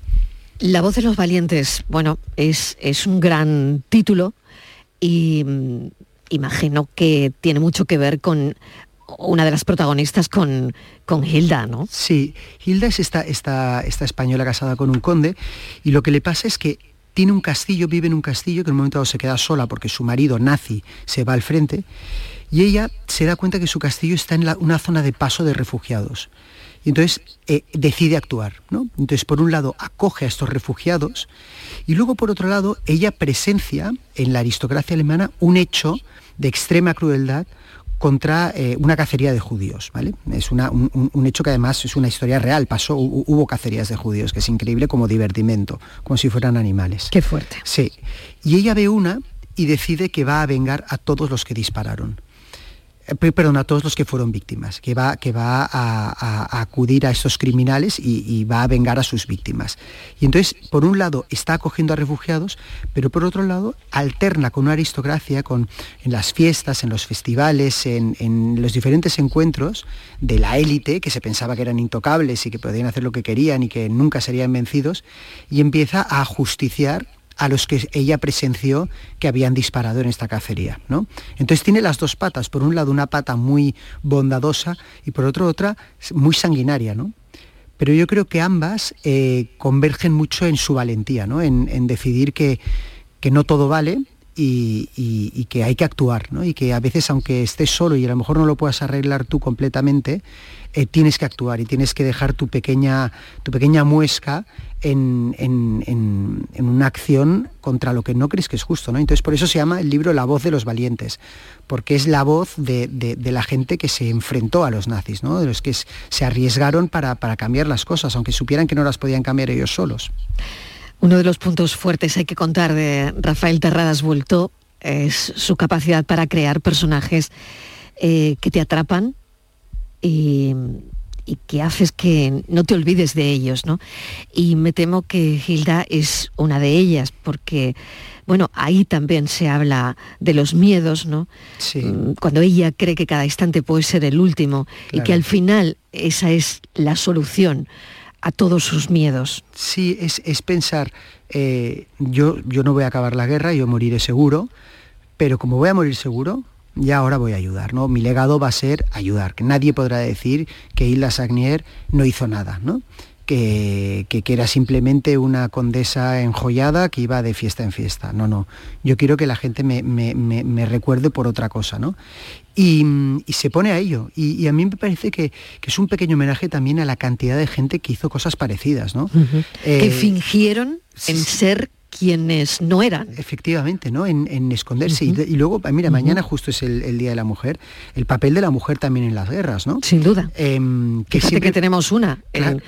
La voz de los valientes, bueno, es, es un gran título y mm, imagino que tiene mucho que ver con una de las protagonistas con, con Hilda, ¿no? Sí, Hilda es esta, esta, esta española casada con un conde y lo que le pasa es que tiene un castillo, vive en un castillo que en un momento dado se queda sola porque su marido nazi se va al frente y ella se da cuenta que su castillo está en la, una zona de paso de refugiados. Y entonces eh, decide actuar. ¿no? Entonces, por un lado, acoge a estos refugiados y luego, por otro lado, ella presencia en la aristocracia alemana un hecho de extrema crueldad contra eh, una cacería de judíos, ¿vale? Es una, un, un, hecho que además es una historia real, pasó, hubo cacerías de judíos, que es increíble como divertimento, como si fueran animales. Qué fuerte. Sí. Y ella ve una y decide que va a vengar a todos los que dispararon. Eh, perdón, a todos los que fueron víctimas, que va, que va a, acudir a estos criminales y, y, va a vengar a sus víctimas. Y entonces, por un lado, está acogiendo a refugiados, pero por otro lado, alterna con una aristocracia, con, en las fiestas, en los festivales, en, en los diferentes encuentros de la élite, que se pensaba que eran intocables y que podían hacer lo que querían y que nunca serían vencidos, y empieza a justiciar a los que ella presenció que habían disparado en esta cacería. ¿no? Entonces tiene las dos patas, por un lado una pata muy bondadosa y por otro otra muy sanguinaria. ¿no? Pero yo creo que ambas eh, convergen mucho en su valentía, ¿no? en, decidir que, que, no todo vale y, y, que hay que actuar, y que a veces aunque estés solo y a lo mejor no lo puedas arreglar tú completamente, eh, tienes que actuar y tienes que dejar tu pequeña, tu pequeña muesca en, en, en, una acción contra lo que no crees que es justo. ¿no? Entonces por eso se llama el libro La voz de los valientes, porque es la voz de, de, de la gente que se enfrentó a los nazis, ¿no? de los que se arriesgaron para, para cambiar las cosas, aunque supieran que no las podían cambiar ellos solos. Uno de los puntos fuertes hay que contar de Rafael Terradas Bulto es su capacidad para crear personajes eh, que te atrapan y, y, que haces que no te olvides de ellos, ¿no? Y me temo que Hilda es una de ellas, porque, bueno, ahí también se habla de los miedos, ¿no? Sí. Cuando ella cree que cada instante puede ser el último claro. y que al final esa es la solución a todos sus miedos. Sí, es, es pensar, eh, yo, yo no voy a acabar la guerra, yo moriré seguro, pero como voy a morir seguro, ya ahora voy a ayudar, ¿no? Mi legado va a ser ayudar, que nadie podrá decir que Hilda Sagnier no hizo nada, ¿no? Que, que, que, era simplemente una condesa enjollada que iba de fiesta en fiesta. No, no. Yo quiero que la gente me, me, me, me recuerde por otra cosa, ¿no? Y, y, se pone a ello. Y, y a mí me parece que, que, es un pequeño homenaje también a la cantidad de gente que hizo cosas parecidas, ¿no? Uh -huh. eh, que fingieron en ser quienes no eran. Efectivamente, ¿no? En, en esconderse. Uh -huh. y, luego, mira, uh -huh. mañana justo es el, el, Día de la Mujer, el papel de la mujer también en las guerras, ¿no? Sin duda. Eh, que Fíjate siempre... que tenemos una. Claro. En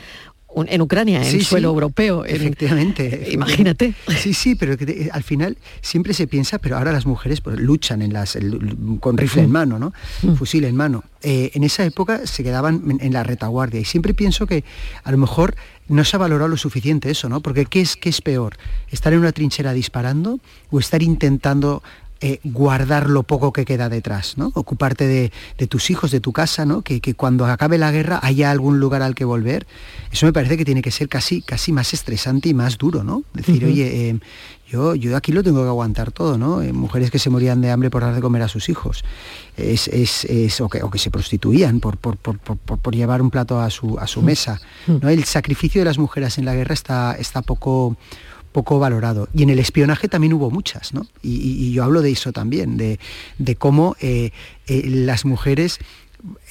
en Ucrania, en sí, suelo sí, europeo. Efectivamente. Imagínate. Sí, sí, pero que al final siempre se piensa, pero ahora las mujeres pues, luchan en las, el, con rifle en mano, ¿no? Mm. Fusil en mano. Eh, en esa época se quedaban en, en, la retaguardia y siempre pienso que a lo mejor no se ha valorado lo suficiente eso, ¿no? Porque ¿qué es, qué es peor? ¿Estar en una trinchera disparando o estar intentando eh, guardar lo poco que queda detrás, ¿no? Ocuparte de, de tus hijos, de tu casa, ¿no? Que, que, cuando acabe la guerra haya algún lugar al que volver. Eso me parece que tiene que ser casi, casi más estresante y más duro, ¿no? Decir, uh -huh. oye, eh, yo, yo aquí lo tengo que aguantar todo, ¿no? Eh, mujeres que se morían de hambre por dar de comer a sus hijos. Es, es, es o, que, o, que, se prostituían por, por, por, por, llevar un plato a su, a su mesa. ¿no? El sacrificio de las mujeres en la guerra está, está poco poco valorado. Y en el espionaje también hubo muchas, ¿no? Y, yo hablo de eso también, de, cómo eh, eh, las mujeres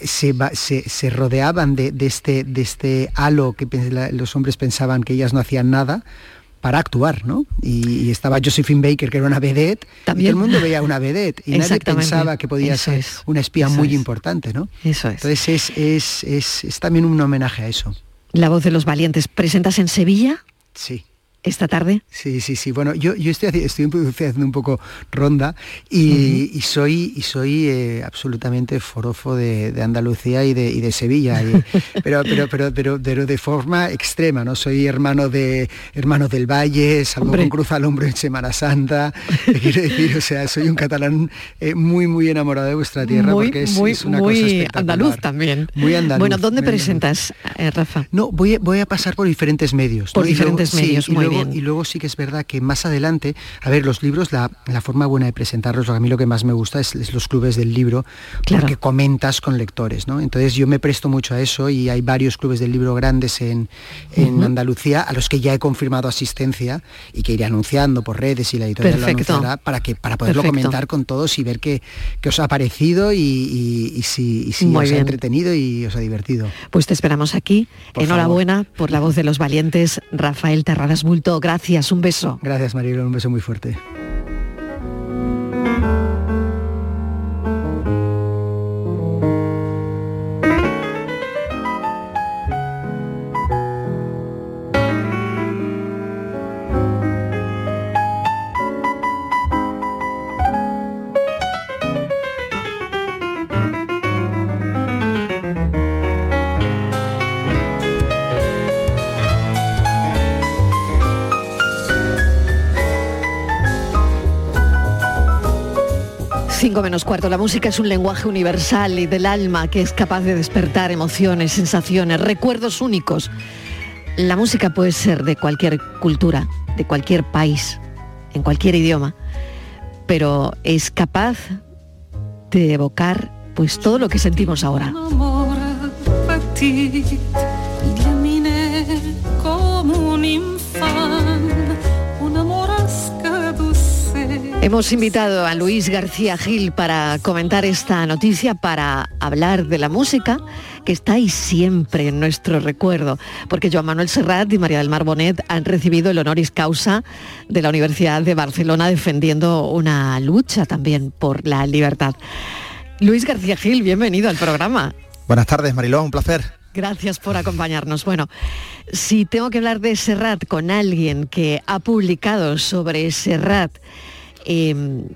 se, se, rodeaban de, este, de este halo que los hombres pensaban que ellas no hacían nada para actuar, ¿no? Y, estaba Josephine Baker, que era una vedette, También. y todo el mundo veía una vedette, y nadie pensaba que podía ser una espía muy importante, ¿no? Eso es. Entonces es, es, es también un homenaje a eso. La voz de los valientes. ¿Presentas en Sevilla? Sí esta tarde? Sí, sí, sí. Bueno, yo, yo estoy, estoy, haciendo un poco ronda y, soy, y soy eh, absolutamente forofo de, Andalucía y de, y de Sevilla. pero, pero, pero, pero, pero, de forma extrema, ¿no? Soy hermano de hermano del Valle, salgo con cruz al hombro en Semana Santa. quiero decir, o sea, soy un catalán eh, muy, muy enamorado de vuestra tierra porque es, una cosa espectacular. andaluz también. Muy andaluz. Bueno, ¿dónde presentas, eh, Rafa? No, voy, voy a pasar por diferentes medios. Por diferentes medios, muy y luego sí que es verdad que más adelante, a ver, los libros, la, forma buena de presentarlos, a mí lo que más me gusta es, los clubes del libro, porque comentas con lectores, ¿no? Entonces yo me presto mucho a eso y hay varios clubes del libro grandes en, Andalucía a los que ya he confirmado asistencia y que iré anunciando por redes y la editorial lo anunciará para, que, para poderlo comentar con todos y ver qué, os ha parecido y, si, os ha entretenido y os ha divertido. Pues te esperamos aquí. Enhorabuena por la voz de los valientes, Rafael Terradas Bulto. Gracias un beso. Gracias, Marilo, un beso muy fuerte. Cuarto. La música es un lenguaje universal y del alma que es capaz de despertar emociones, sensaciones, recuerdos únicos. La música puede ser de cualquier cultura, de cualquier país, en cualquier idioma, pero es capaz de evocar pues todo lo que sentimos ahora. Hemos invitado a Luis García Gil para comentar esta noticia, para hablar de la música que está ahí siempre en nuestro recuerdo, porque Joan Manuel Serrat y María del Mar Bonet han recibido el honoris causa de la Universidad de Barcelona defendiendo una lucha también por la libertad. Luis García Gil, bienvenido al programa. Buenas tardes, Mariló, un placer. Gracias por acompañarnos. Bueno, si tengo que hablar de Serrat con alguien que ha publicado sobre Serrat, Em,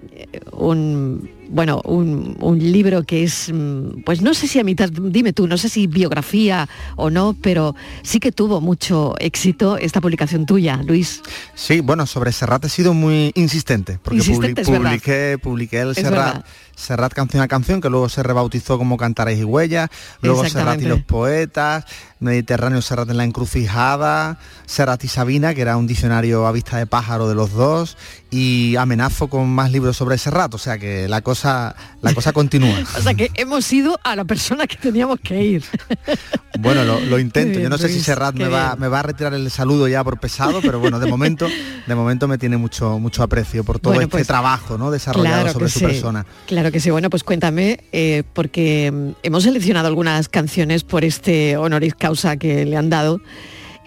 un bueno, un, libro que es, mm, pues no sé si a mitad, dime tú, no sé si biografía o no, pero sí que tuvo mucho éxito esta publicación tuya, Luis. Sí, bueno, sobre Serrat he sido muy insistente, porque publiqué, publiqué el Serrat. Serrat canción a canción, que luego se rebautizó como Cantares y Huellas, luego Serrat y los poetas, Mediterráneo Serrat en la encrucijada, Serrat y Sabina, que era un diccionario a vista de pájaro de los dos, y amenazo con más libros sobre Serrat, o sea que la cosa, la cosa continúa. o sea que hemos ido a la persona que teníamos que ir. bueno, lo, intento, yo no sé si Serrat me va, me va a retirar el saludo ya por pesado, pero bueno, de momento, de momento me tiene mucho, mucho aprecio por todo este pues, trabajo ¿no? desarrollado sobre su persona. Claro que sí. Bueno, pues cuéntame, eh, porque mm, hemos seleccionado algunas canciones por este honoris causa que le han dado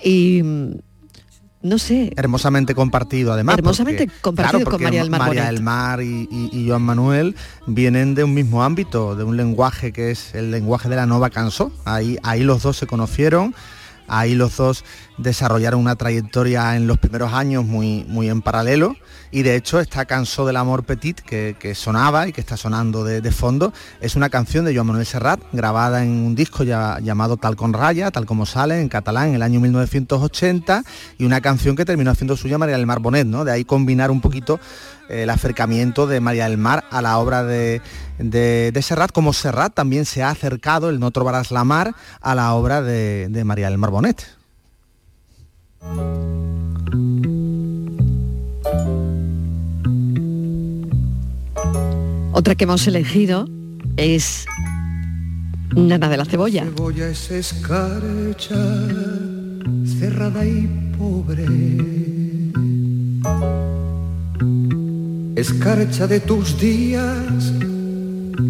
y mm, no sé. Hermosamente compartido, además. Hermosamente compartido con María del Mar. María del Mar y, y, Joan Manuel vienen de un mismo ámbito, de un lenguaje que es el lenguaje de la nova canso. Ahí, ahí los dos se conocieron Ahí los dos desarrollaron una trayectoria en los primeros años muy, muy en paralelo y de hecho esta canción del amor petit que, sonaba y que está sonando de, fondo es una canción de Joan Manuel Serrat grabada en un disco llamado Tal con Raya, tal como sale en catalán en el año 1980 y una canción que terminó haciendo suya María del Mar Bonet, ¿no? De ahí combinar un poquito el acercamiento de María del Mar a la obra de, de, Serrat, como Serrat también se ha acercado, el No trobarás la mar, a la obra de, de María del Mar Bonet. Otra que hemos elegido es Nana de la cebolla. La cebolla es escarcha, cerrada y pobre escarcha de tus días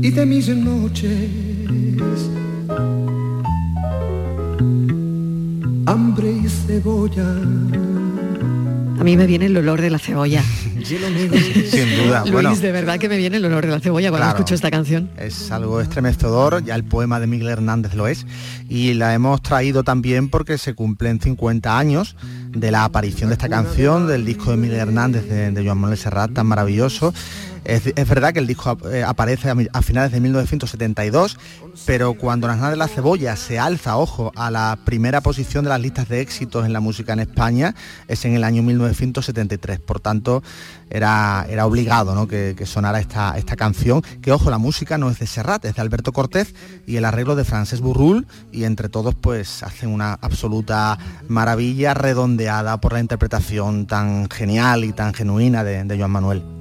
y de mis noches. Hambre y cebolla. A mí me viene el olor de la cebolla. Sin duda. Luis, bueno, de verdad que me viene el olor de la cebolla cuando Claro. escucho esta canción. es algo estremecedor, ya el poema de Miguel Hernández lo es, y la hemos traído también porque se cumplen 50 años de la aparición de esta canción, del disco de Miguel Hernández de, de Joan Manuel Serrat, tan maravilloso. Es, verdad que el disco eh, aparece a, finales de 1972, pero cuando Nanas de la Cebolla se alza, ojo, a la primera posición de las listas de éxitos en la música en España, es en el año 1973. Por tanto, era, era obligado ¿no? que, que sonara esta, esta canción, que ojo, la música no es de Serrat, es de Alberto Cortés y el arreglo de Francés Burrul, y entre todos pues hacen una absoluta maravilla redondeada por la interpretación tan genial y tan genuina de, de Joan Manuel.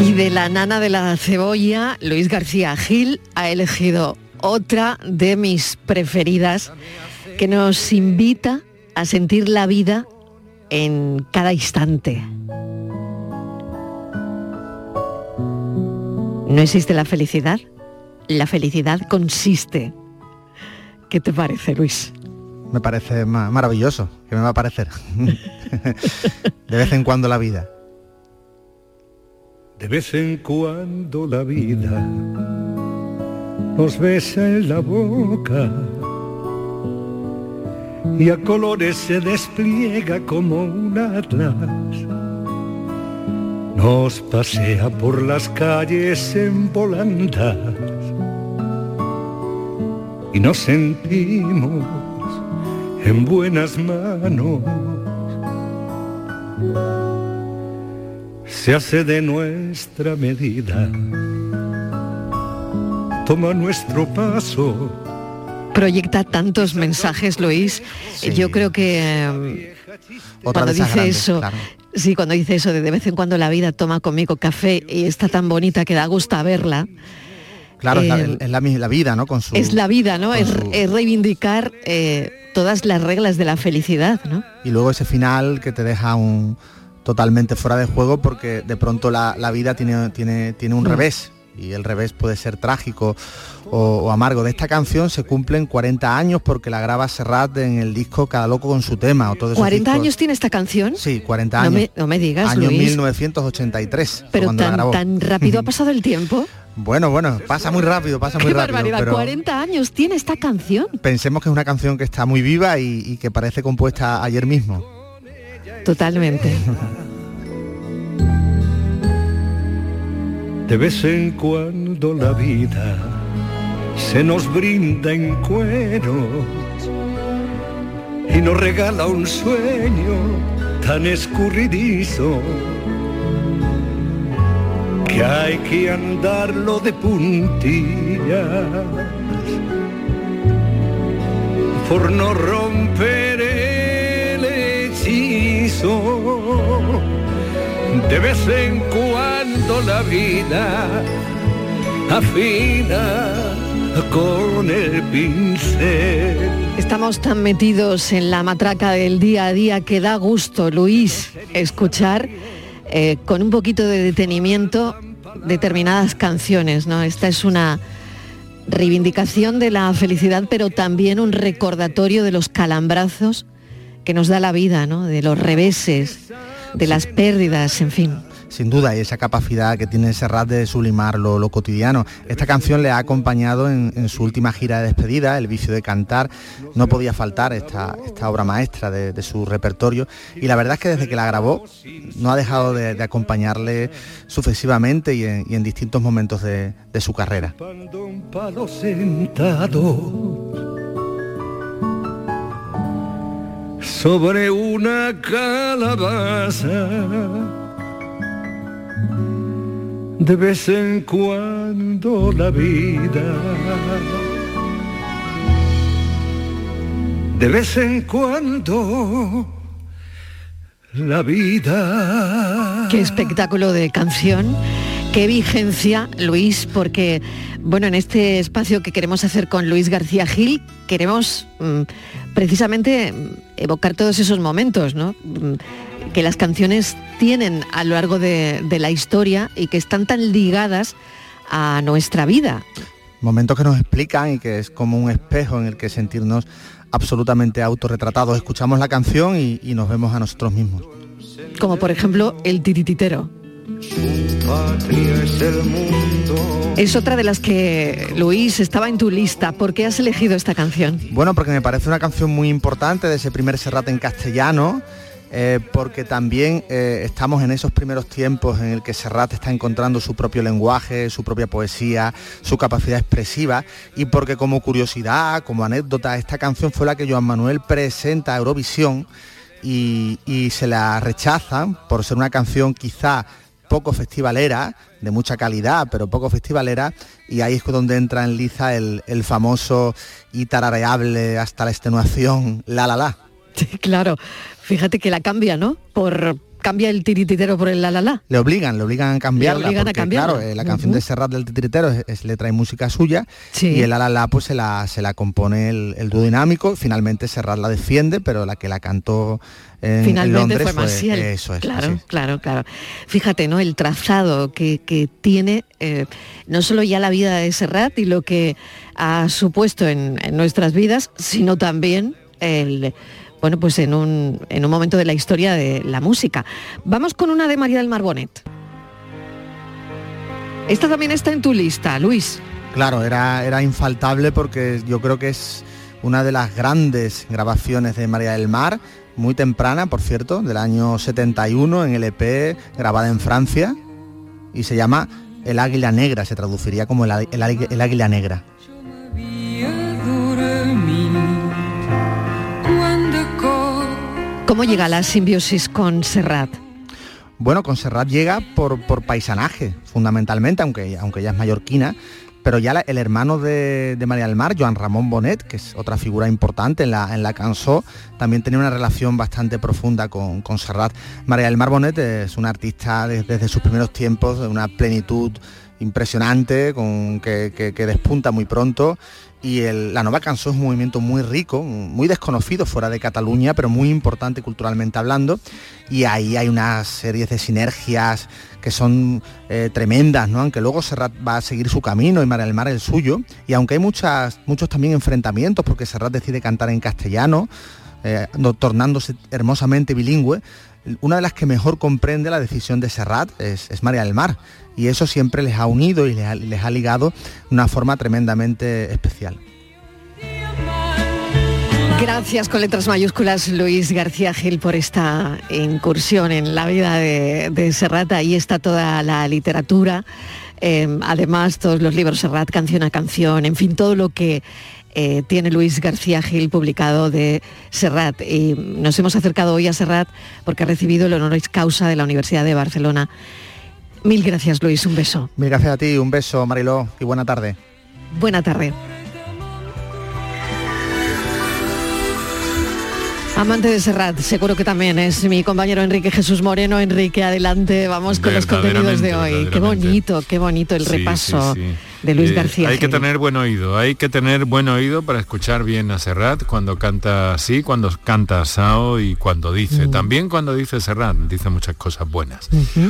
Y de la nana de la cebolla, Luis García Gil ha elegido otra de mis preferidas que nos invita a sentir la vida en cada instante. No existe la felicidad, la felicidad consiste. ¿Qué te parece, Luis? Me parece ma- maravilloso, que me va a parecer. de vez en cuando la vida. De vez en cuando la vida nos besa en la boca y a colores se despliega como un atlas. Nos pasea por las calles en volandas y nos sentimos en buenas manos. Se hace de nuestra medida. Toma nuestro paso. Proyecta tantos mensajes, Luis. Yo creo que eh, Otra cuando dice grandes, eso, claro. sí, cuando dice eso de de vez en cuando la vida toma conmigo café y está tan bonita que da gusto a verla. Claro, es la- Eh, es la, vida, ¿no? Con su, es la vida, ¿no? Es, su- es reivindicar eh, todas las reglas de la felicidad, ¿no? y luego ese final que te deja un totalmente fuera de juego porque de pronto la, la vida tiene, tiene, tiene un Mm. revés y el revés puede ser trágico o, o amargo. De esta canción se cumplen 40 años porque la graba Serrat en el disco Cada Loco con su tema. De sus 40 discos- años tiene esta canción. Sí, 40 No años. me, no me digas, Año Luis. 1983. fue Pero cuando la tan, grabó. tan rápido ha pasado el tiempo. Bueno, bueno, pasa muy rápido, pasa muy Qué rápido. barbaridad, pero 40 años tiene esta canción. Pensemos que es una canción que está muy viva y, y que parece compuesta ayer mismo. Totalmente. De vez en cuando la vida se nos brinda en cueros y nos regala un sueño tan escurridizo que hay que andarlo de puntillas por no romper De vez en cuando la vida afina con el pincel. Estamos tan metidos en la matraca del día a día que da gusto, Luis, escuchar eh, con un poquito de detenimiento determinadas canciones, ¿no? Esta es una reivindicación de la felicidad, pero también un recordatorio de los calambrazos que nos da la vida, ¿no? De los reveses, de las pérdidas, en fin. Sin duda, y esa capacidad que tiene Serrat de sublimar lo, lo cotidiano. Esta canción le ha acompañado en, en su última gira de despedida, El vicio de cantar. No podía faltar esta, esta obra maestra de, de su repertorio. Y la verdad es que desde que la grabó no ha dejado de, de acompañarle sucesivamente y en, y en distintos momentos de, de su carrera. Sobre una calabaza. De vez en cuando la vida, de vez en cuando la vida. Qué espectáculo de canción, qué vigencia, Luis, porque, bueno, en este espacio que queremos hacer con Luis García Gil, queremos mm, precisamente evocar todos esos momentos, ¿no? Mm, que las canciones tienen a lo largo de, de la historia y que están tan ligadas a nuestra vida. Momentos que nos explican y que es como un espejo en el que sentirnos absolutamente autorretratados. Escuchamos la canción y, y nos vemos a nosotros mismos. Como por ejemplo el tirititero. Es otra de las que, Luis, estaba en tu lista. ¿Por qué has elegido esta canción? Bueno, porque me parece una canción muy importante de ese primer Serrat en castellano. eh, porque también eh, estamos en esos primeros tiempos en el que Serrat está encontrando su propio lenguaje, su propia poesía, su capacidad expresiva y porque como curiosidad, como anécdota, esta canción fue la que Joan Manuel presenta a Eurovisión y, y se la rechazan por ser una canción quizá poco festivalera, de mucha calidad, pero poco festivalera, y ahí es donde entra en liza el, el famoso y tarareable hasta la extenuación La La La. Sí, claro. Fíjate que la cambia, ¿no? Por cambia el tirititero por el la la la. Le obligan, le obligan a cambiarla, Le obligan a porque cambiarla. claro, eh, la canción de Serrat del Titiritero es, es letra y música suya, y el La La La pues se la, se la compone el, el dúo dinámico, finalmente Serrat la defiende, pero la que la cantó en, en Finalmente Londres fue Maciel. eso es, claro, claro, claro. Fíjate, ¿no? El trazado que, que tiene eh, no solo ya la vida de Serrat y lo que ha supuesto en, en nuestras vidas, sino también el bueno, pues en un, en un momento de la historia de la música. Vamos con una de María del Mar Bonet. Esta también está en tu lista, Luis. Claro, era, era infaltable porque yo creo que es una de las grandes grabaciones de María del Mar, muy temprana, por cierto, del año 71 en el EP, grabada en Francia, y se llama El Águila Negra, se traduciría como el, Águila Negra. ¿Cómo llega la simbiosis con Serrat? Bueno, con Serrat llega por, por paisanaje, fundamentalmente, aunque, aunque ella es mallorquina, pero ya el hermano de, María del Mar, Joan Ramón Bonet, que es otra figura importante en la, en la canción, también tenía una relación bastante profunda con, con Serrat. María del Mar Bonet es una artista des- desde sus primeros tiempos, de una plenitud impresionante, con, que, que- despunta muy pronto. Y el- la nueva canción es un movimiento muy rico, muy desconocido fuera de Cataluña, pero muy importante culturalmente hablando. Y ahí hay una serie de sinergias que son eh, tremendas, ¿no? Aunque luego Serrat va a seguir su camino y María del Mar el suyo. Y aunque hay muchas, muchos también enfrentamientos, porque Serrat decide cantar en castellano, eh, tornándose hermosamente bilingüe, una de las que mejor comprende la decisión de Serrat es, María del Mar. Y eso siempre les ha unido y les ha, ligado de una forma tremendamente especial. Gracias con letras mayúsculas Luis García Gil por esta incursión en la vida de, de Serrat. Ahí está toda la literatura, eh, además todos los libros Serrat, canción a canción, en fin, todo lo que eh, tiene Luis García Gil publicado de Serrat. Y nos hemos acercado hoy a Serrat porque ha recibido el honoris causa de la Universidad de Barcelona. Mil gracias Luis, un beso. Mil gracias a ti, un beso Mariló y buena tarde. Buena tarde. Amante de Serrat, seguro que también es mi compañero Enrique Jesús Moreno. Enrique, adelante, vamos con los contenidos de hoy. Qué bonito, qué bonito el Sí, repaso sí, sí. De Luis Eh, García. Hay que tener buen oído, hay que tener buen oído para escuchar bien a Serrat cuando canta así, cuando canta asado y cuando dice. Mm. También cuando dice Serrat, dice muchas cosas buenas.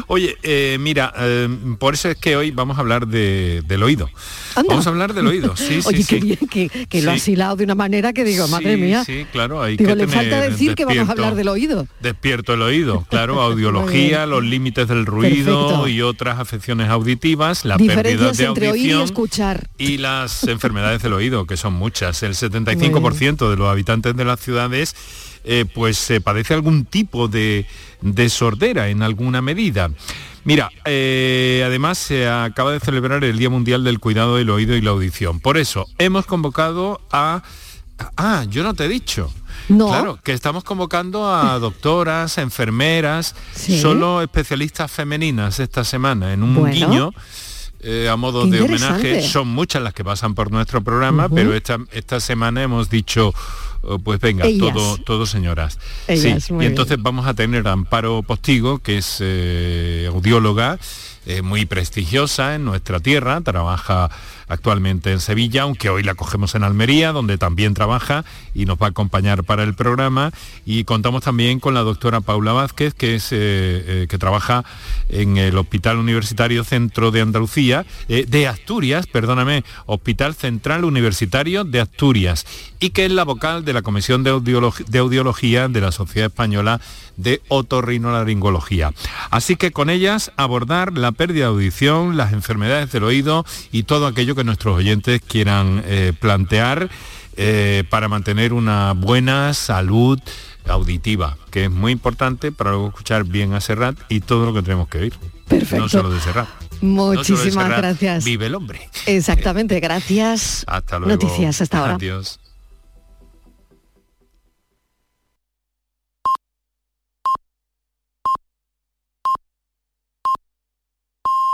Oye, eh, mira, eh, por eso es que hoy vamos a hablar de- del oído. Anda. Vamos a hablar del oído, sí, sí, Oye, sí. qué bien que, que lo has hilado de una manera que digo, madre mía. Sí, claro, hay digo, que le tener falta decir que vamos a hablar del oído. Despierto el oído, claro, audiología, los límites del ruido Perfecto. y otras afecciones auditivas, la pérdida de audición escuchar. y las enfermedades del oído, que son muchas. El 75% de los habitantes de las ciudades eh, pues se padece algún tipo de, de sordera en alguna medida. Mira, eh, además se acaba de celebrar el Día Mundial del Cuidado del Oído y la Audición. Por eso hemos convocado a Ah, yo no te he dicho. No. Claro, que estamos convocando a doctoras, enfermeras, Sí. solo especialistas femeninas esta semana en un Bueno. guiño. Eh, a modo Qué de homenaje, son muchas las que pasan por nuestro programa, pero esta, esta semana hemos dicho, oh, pues venga, Ellas. todo, todo señoras. Ellas, sí, muy y entonces vamos a tener a Amparo Postigo, que es eh, audióloga, eh, muy prestigiosa en nuestra tierra, trabaja actualmente en Sevilla, aunque hoy la cogemos en Almería, donde también trabaja y nos va a acompañar para el programa. Y contamos también con la doctora Paula Vázquez, que, es, eh, eh, que trabaja en el Hospital Universitario Centro de Andalucía, eh, de Asturias, perdóname, Hospital Central Universitario de Asturias, y que es la vocal de la Comisión de, de Audiología de la Sociedad Española de Otorrinolaringología. Así que con ellas abordar la pérdida de audición, las enfermedades del oído y todo aquello que nuestros oyentes quieran eh, plantear eh, para mantener una buena salud auditiva, que es muy importante para luego escuchar bien a Serrat y todo lo que tenemos que oír. Perfecto. No solo de Serrat. No solo de Muchísimas Serrat gracias. Vive el hombre. Exactamente, gracias. Hasta luego. Noticias hasta ahora. Adiós.